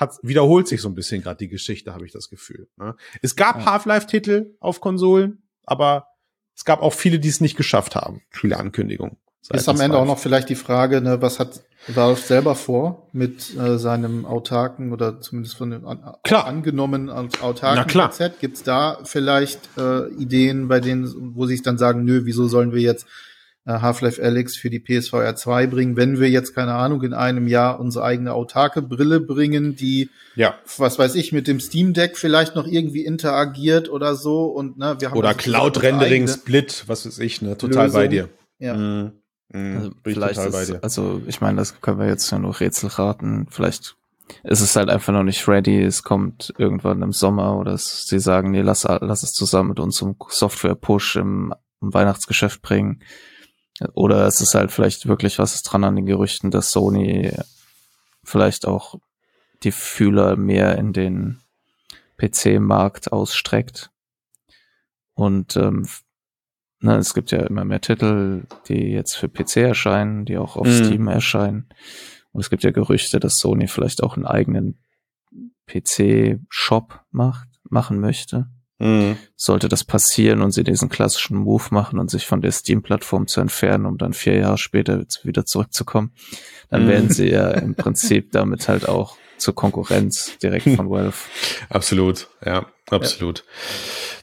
hat, wiederholt sich so ein bisschen gerade die Geschichte, habe ich das Gefühl. Ne? Es gab ja. Half-Life-Titel auf Konsolen, aber es gab auch viele, die es nicht geschafft haben. Viele Ankündigungen. Ist am Ende auch noch vielleicht die Frage, ne, was hat Valve selber vor mit äh, seinem autarken oder zumindest von dem an, klar. angenommenen autarken KZ? Gibt es da vielleicht äh, Ideen, bei denen, wo sie sich dann sagen, nö, wieso sollen wir jetzt äh, Half-Life Alyx für die PSVR 2 bringen, wenn wir jetzt, keine Ahnung, in einem Jahr unsere eigene autarke Brille bringen, die, ja. was weiß ich, mit dem Steam Deck vielleicht noch irgendwie interagiert oder so und, ne, wir haben Oder also Cloud-Rendering, Split, was weiß ich, ne, total Lösung. bei dir. Ja. Mhm. Mhm, also vielleicht ist, also ich meine, das können wir jetzt ja nur Rätsel raten. Vielleicht ist es halt einfach noch nicht ready. Es kommt irgendwann im Sommer oder es, sie sagen, nee, lass, lass es zusammen mit unserem Software-Push im, im Weihnachtsgeschäft bringen. Oder es ist halt vielleicht wirklich was ist dran an den Gerüchten, dass Sony vielleicht auch die Fühler mehr in den PC-Markt ausstreckt. Und ähm, na, es gibt ja immer mehr Titel, die jetzt für PC erscheinen, die auch auf mhm. Steam erscheinen. Und es gibt ja Gerüchte, dass Sony vielleicht auch einen eigenen PC-Shop macht, machen möchte. Mhm. Sollte das passieren und sie diesen klassischen Move machen und sich von der Steam-Plattform zu entfernen, um dann vier Jahre später wieder zurückzukommen, dann mhm. werden sie ja im Prinzip damit halt auch zur Konkurrenz direkt von Valve. Absolut, ja, absolut. Ja.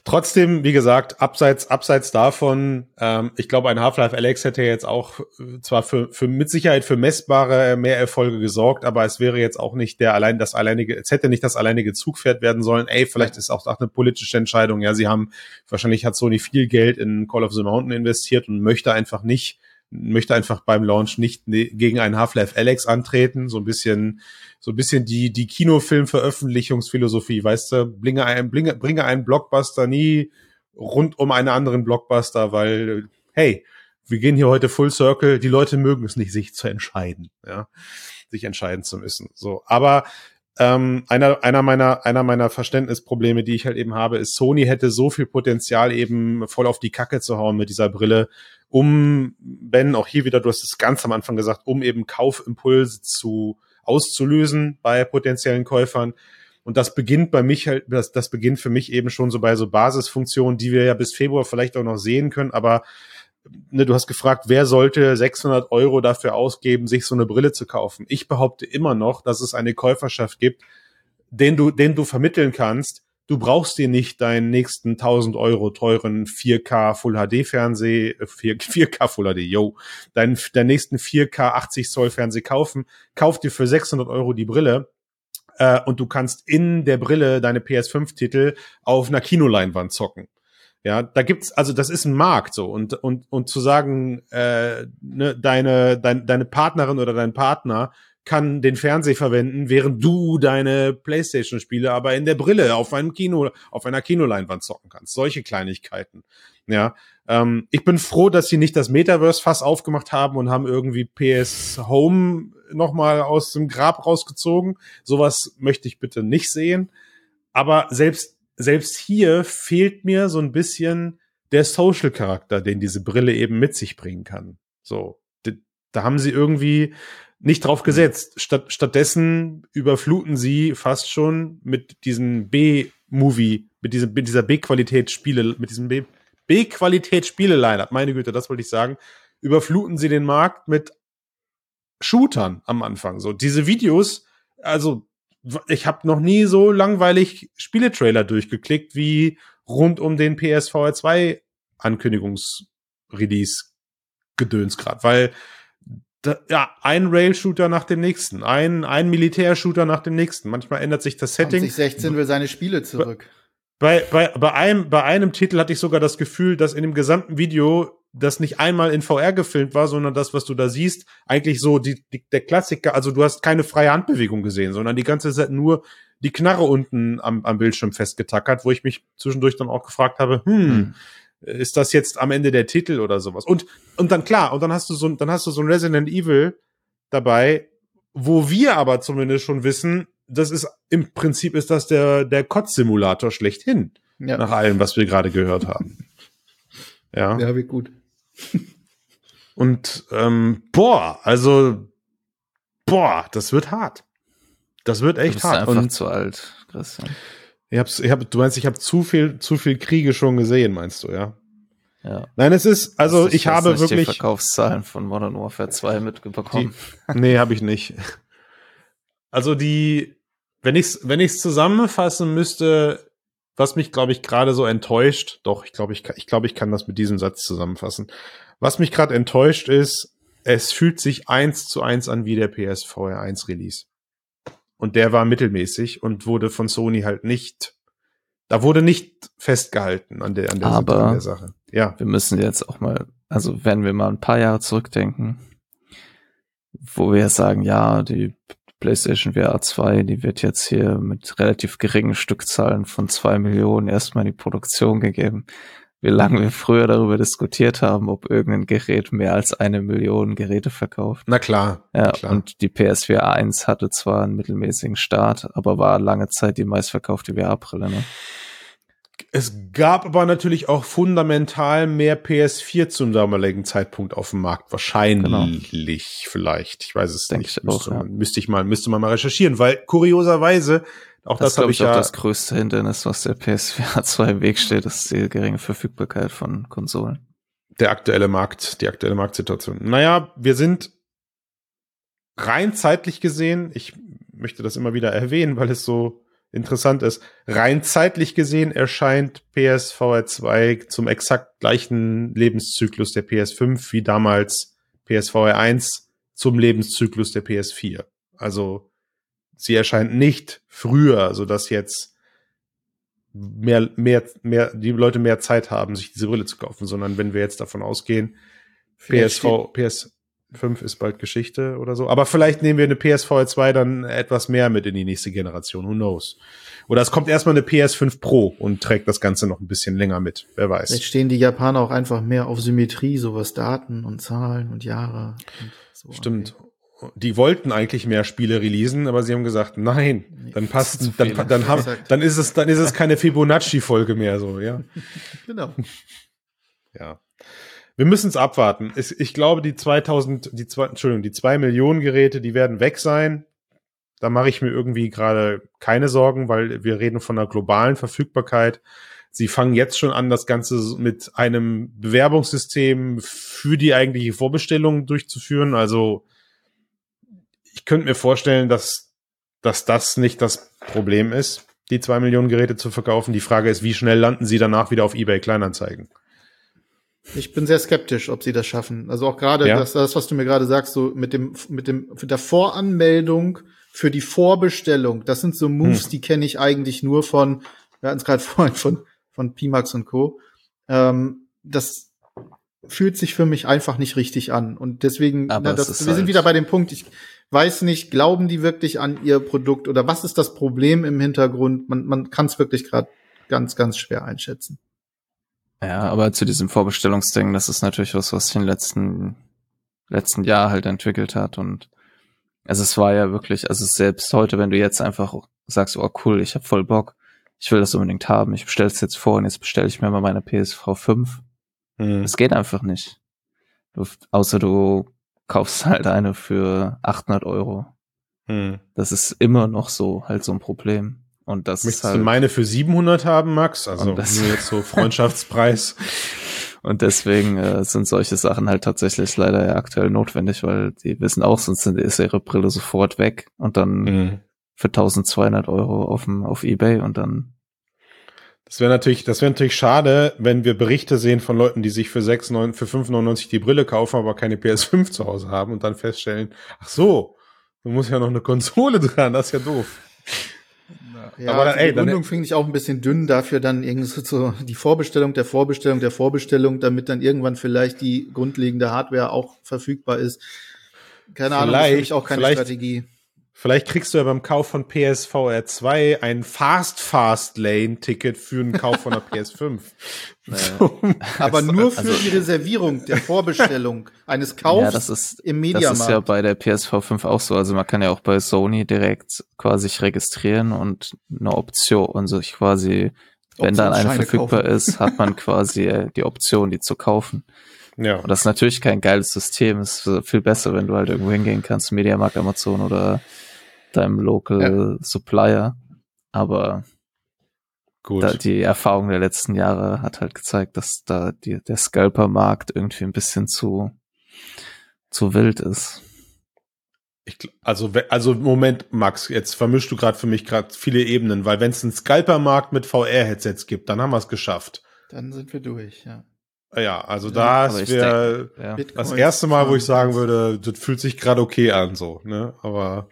Trotzdem, wie gesagt, abseits, abseits davon, ähm, ich glaube, ein Half-Life Alex hätte jetzt auch äh, zwar für, für mit Sicherheit für messbare Mehrerfolge gesorgt, aber es wäre jetzt auch nicht der allein das alleinige, es hätte nicht das alleinige Zugpferd werden sollen. Ey, vielleicht ist auch, auch eine politische Entscheidung. Ja, sie haben, wahrscheinlich hat Sony viel Geld in Call of the Mountain investiert und möchte einfach nicht möchte einfach beim Launch nicht ne, gegen einen Half-Life Alex antreten, so ein bisschen, so ein bisschen die, die Kinofilm-Veröffentlichungsphilosophie, weißt du, bringe einen, bringe, bringe einen Blockbuster nie rund um einen anderen Blockbuster, weil, hey, wir gehen hier heute Full Circle, die Leute mögen es nicht, sich zu entscheiden, ja, sich entscheiden zu müssen, so, aber ähm, einer, einer meiner, einer meiner Verständnisprobleme, die ich halt eben habe, ist, Sony hätte so viel Potenzial eben voll auf die Kacke zu hauen mit dieser Brille, um, Ben, auch hier wieder, du hast es ganz am Anfang gesagt, um eben Kaufimpulse zu auszulösen bei potenziellen Käufern. Und das beginnt bei mich halt, das, das beginnt für mich eben schon so bei so Basisfunktionen, die wir ja bis Februar vielleicht auch noch sehen können. Aber ne, du hast gefragt, wer sollte 600 Euro dafür ausgeben, sich so eine Brille zu kaufen? Ich behaupte immer noch, dass es eine Käuferschaft gibt, den du, den du vermitteln kannst, du brauchst dir nicht deinen nächsten 1000 Euro teuren 4K Full HD Fernseh, 4, 4K Full HD, yo, deinen, deinen nächsten 4K 80 Zoll Fernseh kaufen, kauf dir für 600 Euro die Brille äh, und du kannst in der Brille deine PS5 Titel auf einer Kinoleinwand zocken. Ja, da gibt's, also das ist ein Markt so. Und und und zu sagen, äh, ne, deine dein, deine Partnerin oder dein Partner kann den Fernseher verwenden, während du deine Playstation-Spiele aber in der Brille auf einem Kino, auf einer Kinoleinwand zocken kannst. Solche Kleinigkeiten. Ja, ähm, ich bin froh, dass sie nicht das Metaverse fast aufgemacht haben und haben irgendwie PS Home nochmal aus dem Grab rausgezogen. Sowas möchte ich bitte nicht sehen. Aber selbst, selbst hier fehlt mir so ein bisschen der Social-Charakter, den diese Brille eben mit sich bringen kann. So, da haben sie irgendwie nicht drauf gesetzt. Statt, stattdessen überfluten sie fast schon mit diesem B-Movie, mit, diesem, mit dieser B-Qualität Spiele, mit diesem B-Qualität Spiele-Line-Up, meine Güte, das wollte ich sagen, überfluten sie den Markt mit Shootern am Anfang. So, diese Videos, also ich habe noch nie so langweilig Spieletrailer durchgeklickt wie rund um den PSVR 2 Ankündigungsrelease Gedöns gerade, weil da, ja, ein Rail-Shooter nach dem nächsten, ein, ein Militär-Shooter nach dem nächsten. Manchmal ändert sich das Setting. 2016 will seine Spiele zurück. Bei, bei, bei, einem, bei einem Titel hatte ich sogar das Gefühl, dass in dem gesamten Video das nicht einmal in VR gefilmt war, sondern das, was du da siehst, eigentlich so die, die, der Klassiker, also du hast keine freie Handbewegung gesehen, sondern die ganze Zeit nur die Knarre unten am, am Bildschirm festgetackert, wo ich mich zwischendurch dann auch gefragt habe, hm, hm ist das jetzt am Ende der Titel oder sowas? Und, und dann klar, und dann hast du so, dann hast du so ein Resident Evil dabei, wo wir aber zumindest schon wissen, das ist, im Prinzip ist das der, der Kotz-Simulator schlechthin. Ja. Nach allem, was wir gerade gehört haben. Ja. Ja, wie gut. Und, ähm, boah, also, boah, das wird hart. Das wird echt du bist hart. einfach und zu alt, Christian. Ich hab's, ich hab, du meinst, ich habe zu viel, zu viel Kriege schon gesehen, meinst du, ja? Ja. Nein, es ist, also ich, ich habe nicht wirklich. Die Verkaufszahlen von Modern Warfare 2 mitbekommen. Die, nee, habe ich nicht. Also die, wenn ich's, wenn ich's zusammenfassen müsste, was mich, glaube ich, gerade so enttäuscht, doch, ich glaube, ich, ich glaube, ich kann das mit diesem Satz zusammenfassen. Was mich gerade enttäuscht ist, es fühlt sich eins zu eins an wie der PSVR 1 Release. Und der war mittelmäßig und wurde von Sony halt nicht, da wurde nicht festgehalten an der, an der, Aber an der Sache. Ja. Wir müssen jetzt auch mal, also wenn wir mal ein paar Jahre zurückdenken, wo wir sagen, ja, die PlayStation VR 2, die wird jetzt hier mit relativ geringen Stückzahlen von zwei Millionen erstmal in die Produktion gegeben wie lange wir früher darüber diskutiert haben, ob irgendein Gerät mehr als eine Million Geräte verkauft. Na klar. Ja, klar. und die PSVR 1 hatte zwar einen mittelmäßigen Start, aber war lange Zeit die meistverkaufte VR-Brille. Ne? Es gab aber natürlich auch fundamental mehr PS4 zum damaligen Zeitpunkt auf dem Markt. Wahrscheinlich, genau. vielleicht. Ich weiß es Denk nicht. Ich müsste, auch, man, ja. müsste ich mal, müsste man mal recherchieren, weil kurioserweise auch das, das habe ich ja. das größte Hindernis, was der PSVR 2 im Weg steht, ist die geringe Verfügbarkeit von Konsolen. Der aktuelle Markt, die aktuelle Marktsituation. Naja, wir sind rein zeitlich gesehen, ich möchte das immer wieder erwähnen, weil es so interessant ist. Rein zeitlich gesehen erscheint PSVR 2 zum exakt gleichen Lebenszyklus der PS5 wie damals PSVR 1 zum Lebenszyklus der PS4. Also sie erscheint nicht früher, so dass jetzt mehr, mehr, mehr, die Leute mehr Zeit haben, sich diese Brille zu kaufen, sondern wenn wir jetzt davon ausgehen, PSV, PS5 ist bald Geschichte oder so. Aber vielleicht nehmen wir eine PSVR 2 dann etwas mehr mit in die nächste Generation. Who knows? Oder es kommt erstmal eine PS5 Pro und trägt das Ganze noch ein bisschen länger mit. Wer weiß. Jetzt stehen die Japaner auch einfach mehr auf Symmetrie, sowas Daten und Zahlen und Jahre. Und so Stimmt. Okay die wollten eigentlich mehr Spiele releasen, aber sie haben gesagt, nein, dann passt, dann, dann, dann, haben, dann ist es, dann ist es keine Fibonacci-Folge mehr, so, ja. Genau. Ja. Wir müssen es abwarten. Ich glaube, die 2000, die zwei, Entschuldigung, die zwei Millionen Geräte, die werden weg sein. Da mache ich mir irgendwie gerade keine Sorgen, weil wir reden von einer globalen Verfügbarkeit. Sie fangen jetzt schon an, das Ganze mit einem Bewerbungssystem für die eigentliche Vorbestellung durchzuführen. Also ich könnte mir vorstellen, dass, dass das nicht das Problem ist, die zwei Millionen Geräte zu verkaufen. Die Frage ist, wie schnell landen sie danach wieder auf eBay Kleinanzeigen? Ich bin sehr skeptisch, ob sie das schaffen. Also auch gerade ja. das, das, was du mir gerade sagst, so mit dem, mit dem, mit der Voranmeldung für die Vorbestellung. Das sind so Moves, hm. die kenne ich eigentlich nur von, wir hatten es gerade vorhin von, von Pimax und Co. Ähm, das fühlt sich für mich einfach nicht richtig an. Und deswegen, na, das, wir halt sind wieder bei dem Punkt, ich, weiß nicht, glauben die wirklich an ihr Produkt oder was ist das Problem im Hintergrund? Man, man kann es wirklich gerade ganz, ganz schwer einschätzen. Ja, aber zu diesem Vorbestellungsding, das ist natürlich was, was sich in den letzten, letzten Jahr halt entwickelt hat und also es war ja wirklich, also selbst heute, wenn du jetzt einfach sagst, oh cool, ich habe voll Bock, ich will das unbedingt haben, ich bestelle es jetzt vor und jetzt bestelle ich mir mal meine PSV 5. Mhm. Es geht einfach nicht. Du, außer du kaufst halt eine für 800 Euro. Hm. Das ist immer noch so, halt so ein Problem. Und das Möchtest ist halt, du meine für 700 haben, Max? Also das, nur jetzt so Freundschaftspreis. Und deswegen äh, sind solche Sachen halt tatsächlich leider ja aktuell notwendig, weil die wissen auch, sonst ist ihre Brille sofort weg und dann Mhm. für 1200 Euro auf, dem, auf Ebay und dann Das wäre natürlich, das wäre natürlich schade, wenn wir Berichte sehen von Leuten, die sich für 6, 9, für 5,99 die Brille kaufen, aber keine PS5 zu Hause haben und dann feststellen, ach so, du musst ja noch eine Konsole dran, das ist ja doof. Ja, Aber dann, die ey, dann- Begründung finde ich auch ein bisschen dünn dafür, dann irgendwie so, die Vorbestellung der Vorbestellung der Vorbestellung, damit dann irgendwann vielleicht die grundlegende Hardware auch verfügbar ist. Keine Ahnung, das ist auch keine Vielleicht- Strategie. Vielleicht kriegst du ja beim Kauf von PSVR 2 ein Fast Fast Lane Ticket für einen Kauf von der PS5. Aber nur für Also- die Reservierung der Vorbestellung eines Kaufs ja, das ist im Das Mediamarkt. ist ja bei der PSV 5 auch so. Also man kann ja auch bei Sony direkt quasi sich registrieren und eine Option und sich quasi, wenn dann eine verfügbar kaufen. ist, hat man quasi äh, die Option, die zu kaufen. Ja. Und das ist natürlich kein geiles System. Es ist viel besser, wenn du halt irgendwo hingehen kannst, Mediamarkt, Amazon oder deinem Local Supplier. Aber Gut. da, die Erfahrung der letzten Jahre hat halt gezeigt, dass da die, der Scalper-Markt irgendwie ein bisschen zu, zu wild ist. Ich, also, also Moment, Max, jetzt vermischst du gerade für mich gerade viele Ebenen, weil wenn es einen Scalper-Markt mit VR-Headsets gibt, dann haben wir es geschafft. Dann sind wir durch, ja. Ja, also Ja, da aber ist wir Ja. das erste Mal, wo ich sagen würde, das fühlt sich gerade okay an, so, ne? Aber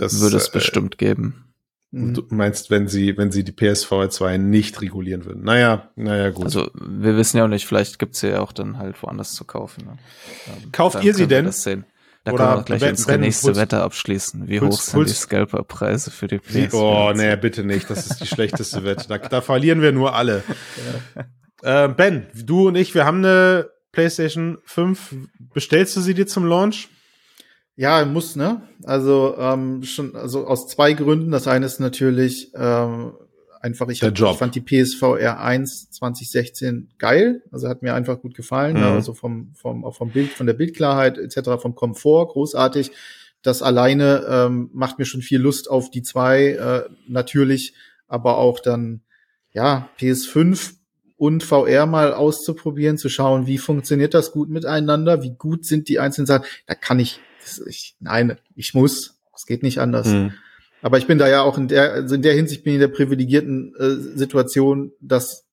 das würde es äh, bestimmt geben. Mhm. Du meinst, wenn sie, wenn sie die PSVR 2 nicht regulieren würden? Naja, naja, gut. Also wir wissen ja auch nicht, vielleicht gibt's sie ja auch dann halt woanders zu kaufen. Ne? Ähm, Kauft dann ihr sie denn? Das sehen. Da Oder können wir auch gleich Ben- unsere Ben, nächste holst- Wette abschließen. Wie holst- hoch sind die holst- Scalper-Preise für die PS? oh, nee, bitte nicht. Das ist die schlechteste Wette. Da, da verlieren wir nur alle. Äh, ben, du und ich, wir haben eine PlayStation 5. Bestellst du sie dir zum Launch? Ja, muss, ne? Also ähm, schon, also aus zwei Gründen. Das eine ist natürlich ähm, einfach, ich, hab, ich fand die PSVR 1 2016 geil. Also hat mir einfach gut gefallen. Mhm. Ne? Also vom, vom, auch vom Bild, von der Bildklarheit etc., vom Komfort, großartig. Das alleine ähm, macht mir schon viel Lust auf die zwei, äh, natürlich, aber auch dann, ja, PS5 und VR mal auszuprobieren, zu schauen, wie funktioniert das gut miteinander, wie gut sind die einzelnen Sachen. Da kann ich, ich nein, ich muss, es geht nicht anders. Hm. Aber ich bin da ja auch in der, also in der Hinsicht bin ich in der privilegierten äh, Situation, dass,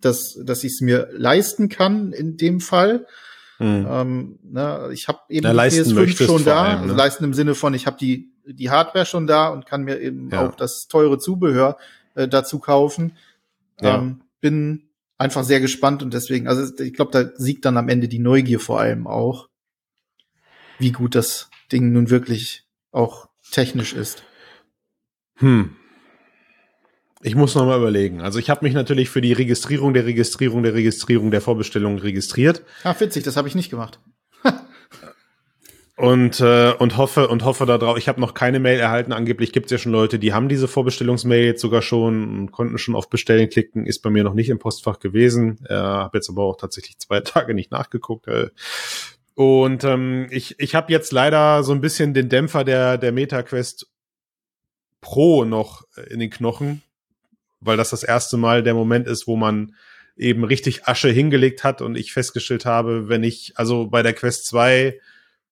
dass, dass ich es mir leisten kann in dem Fall. Hm. Ähm, ne, ich habe eben Ja, leisten möchtest schon vor da, allem, ne? also leisten im Sinne von, ich habe die, die Hardware schon da und kann mir eben Ja. auch das teure Zubehör äh, dazu kaufen. Ja. Ähm, bin einfach sehr gespannt und deswegen, also ich glaube, da siegt dann am Ende die Neugier vor allem auch, wie gut das Ding nun wirklich auch technisch ist. Hm. Ich muss noch mal überlegen. Also ich habe mich natürlich für die Registrierung der Registrierung der Registrierung der Vorbestellung registriert Ah, witzig, das habe ich nicht gemacht. und äh, und hoffe und hoffe darauf. Ich habe noch keine Mail erhalten. Angeblich gibt es ja schon Leute, die haben diese Vorbestellungsmail jetzt sogar schon und konnten schon auf Bestellen klicken. Ist bei mir noch nicht im Postfach gewesen. Äh, habe jetzt aber auch tatsächlich zwei Tage nicht nachgeguckt. Äh. Und ähm, ich ich habe jetzt leider so ein bisschen den Dämpfer der der MetaQuest Pro noch in den Knochen, weil das das erste Mal der Moment ist, wo man eben richtig Asche hingelegt hat und ich festgestellt habe, wenn ich, also bei der Quest 2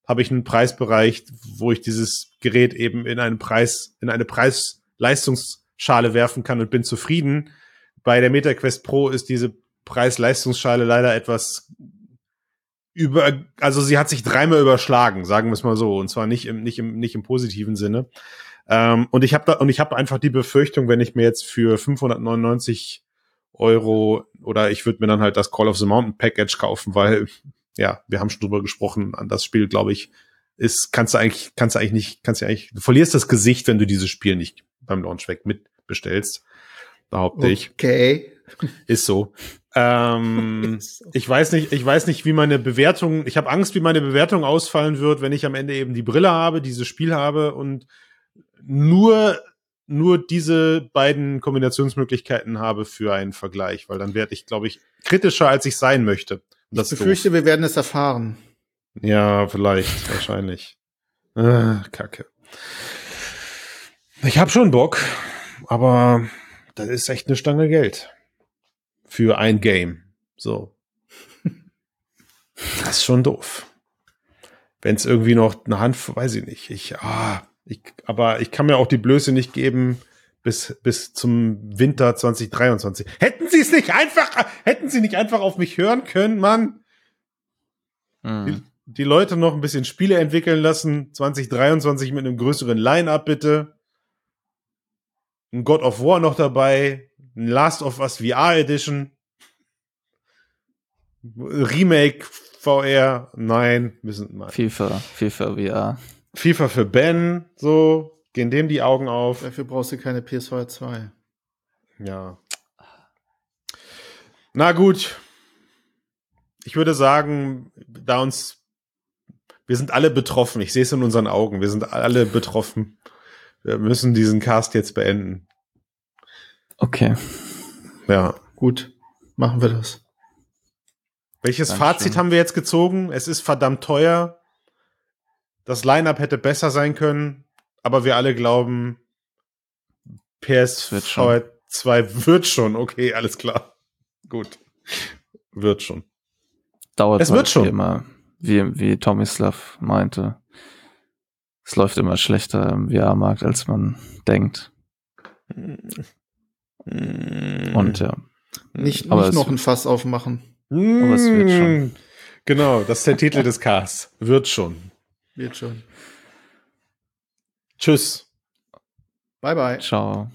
habe ich einen Preisbereich, wo ich dieses Gerät eben in einen Preis, in eine Preis-Leistungsschale werfen kann und bin zufrieden. Bei der MetaQuest Pro ist diese Preis-Leistungsschale leider etwas über, also sie hat sich dreimal überschlagen, sagen wir es mal so, und zwar nicht im, nicht im, nicht im positiven Sinne. Ähm, und ich habe da, und ich habe einfach die Befürchtung, wenn ich mir jetzt für 599 Euro oder ich würde mir dann halt das Call of the Mountain Package kaufen, weil ja, wir haben schon drüber gesprochen, an das Spiel, glaube ich, ist, kannst du eigentlich, kannst du eigentlich nicht, kannst du eigentlich, du verlierst das Gesicht, wenn du dieses Spiel nicht beim Launch weg mitbestellst, behaupte ich. Okay. Ist so. Ähm, ich weiß nicht, ich weiß nicht, wie meine Bewertung, ich habe Angst, wie meine Bewertung ausfallen wird, wenn ich am Ende eben die Brille habe, dieses Spiel habe und nur nur diese beiden Kombinationsmöglichkeiten habe für einen Vergleich, weil dann werde ich, glaube ich, kritischer, als ich sein möchte. Und das ich befürchte, wir werden es erfahren. Ja, vielleicht, wahrscheinlich. Ah, Kacke. Ich habe schon Bock, aber das ist echt eine Stange Geld für ein Game. So. Das ist schon doof. Wenn es irgendwie noch eine Hand, weiß ich nicht. Ich, ah, ich, aber ich kann mir auch die Blöße nicht geben bis, bis zum Winter 2023. Hätten Sie es nicht einfach, hätten Sie nicht einfach auf mich hören können, Mann? Mhm. Die, die Leute noch ein bisschen Spiele entwickeln lassen. 2023 mit einem größeren Line-Up, bitte. Ein God of War noch dabei. Ein Last of Us VR Edition. Remake VR. Nein, müssen mal. FIFA, FIFA VR. FIFA für Ben, so. Gehen dem die Augen auf. Dafür brauchst du keine PS2 2. Ja. Na gut. Ich würde sagen, da uns, wir sind alle betroffen. Ich sehe es in unseren Augen. Wir sind alle betroffen. Wir müssen diesen Cast jetzt beenden. Okay. Ja. Gut, machen wir das. Welches Dankeschön. Fazit haben wir jetzt gezogen? Es ist verdammt teuer. Das Line-Up hätte besser sein können, aber wir alle glauben, PS Wird schon. 2 wird schon. Okay, alles klar. Gut. Wird schon. Dauert Es wird halt schon. Wie, immer, wie, wie Tomislav meinte. Es läuft immer schlechter im VR-Markt, als man denkt. Und ja. Nicht, Aber nicht noch ein Fass aufmachen. Aber es wird schon. Genau, das ist der Titel des Casts. Wird schon. Wird schon. Tschüss. Bye, bye. Ciao.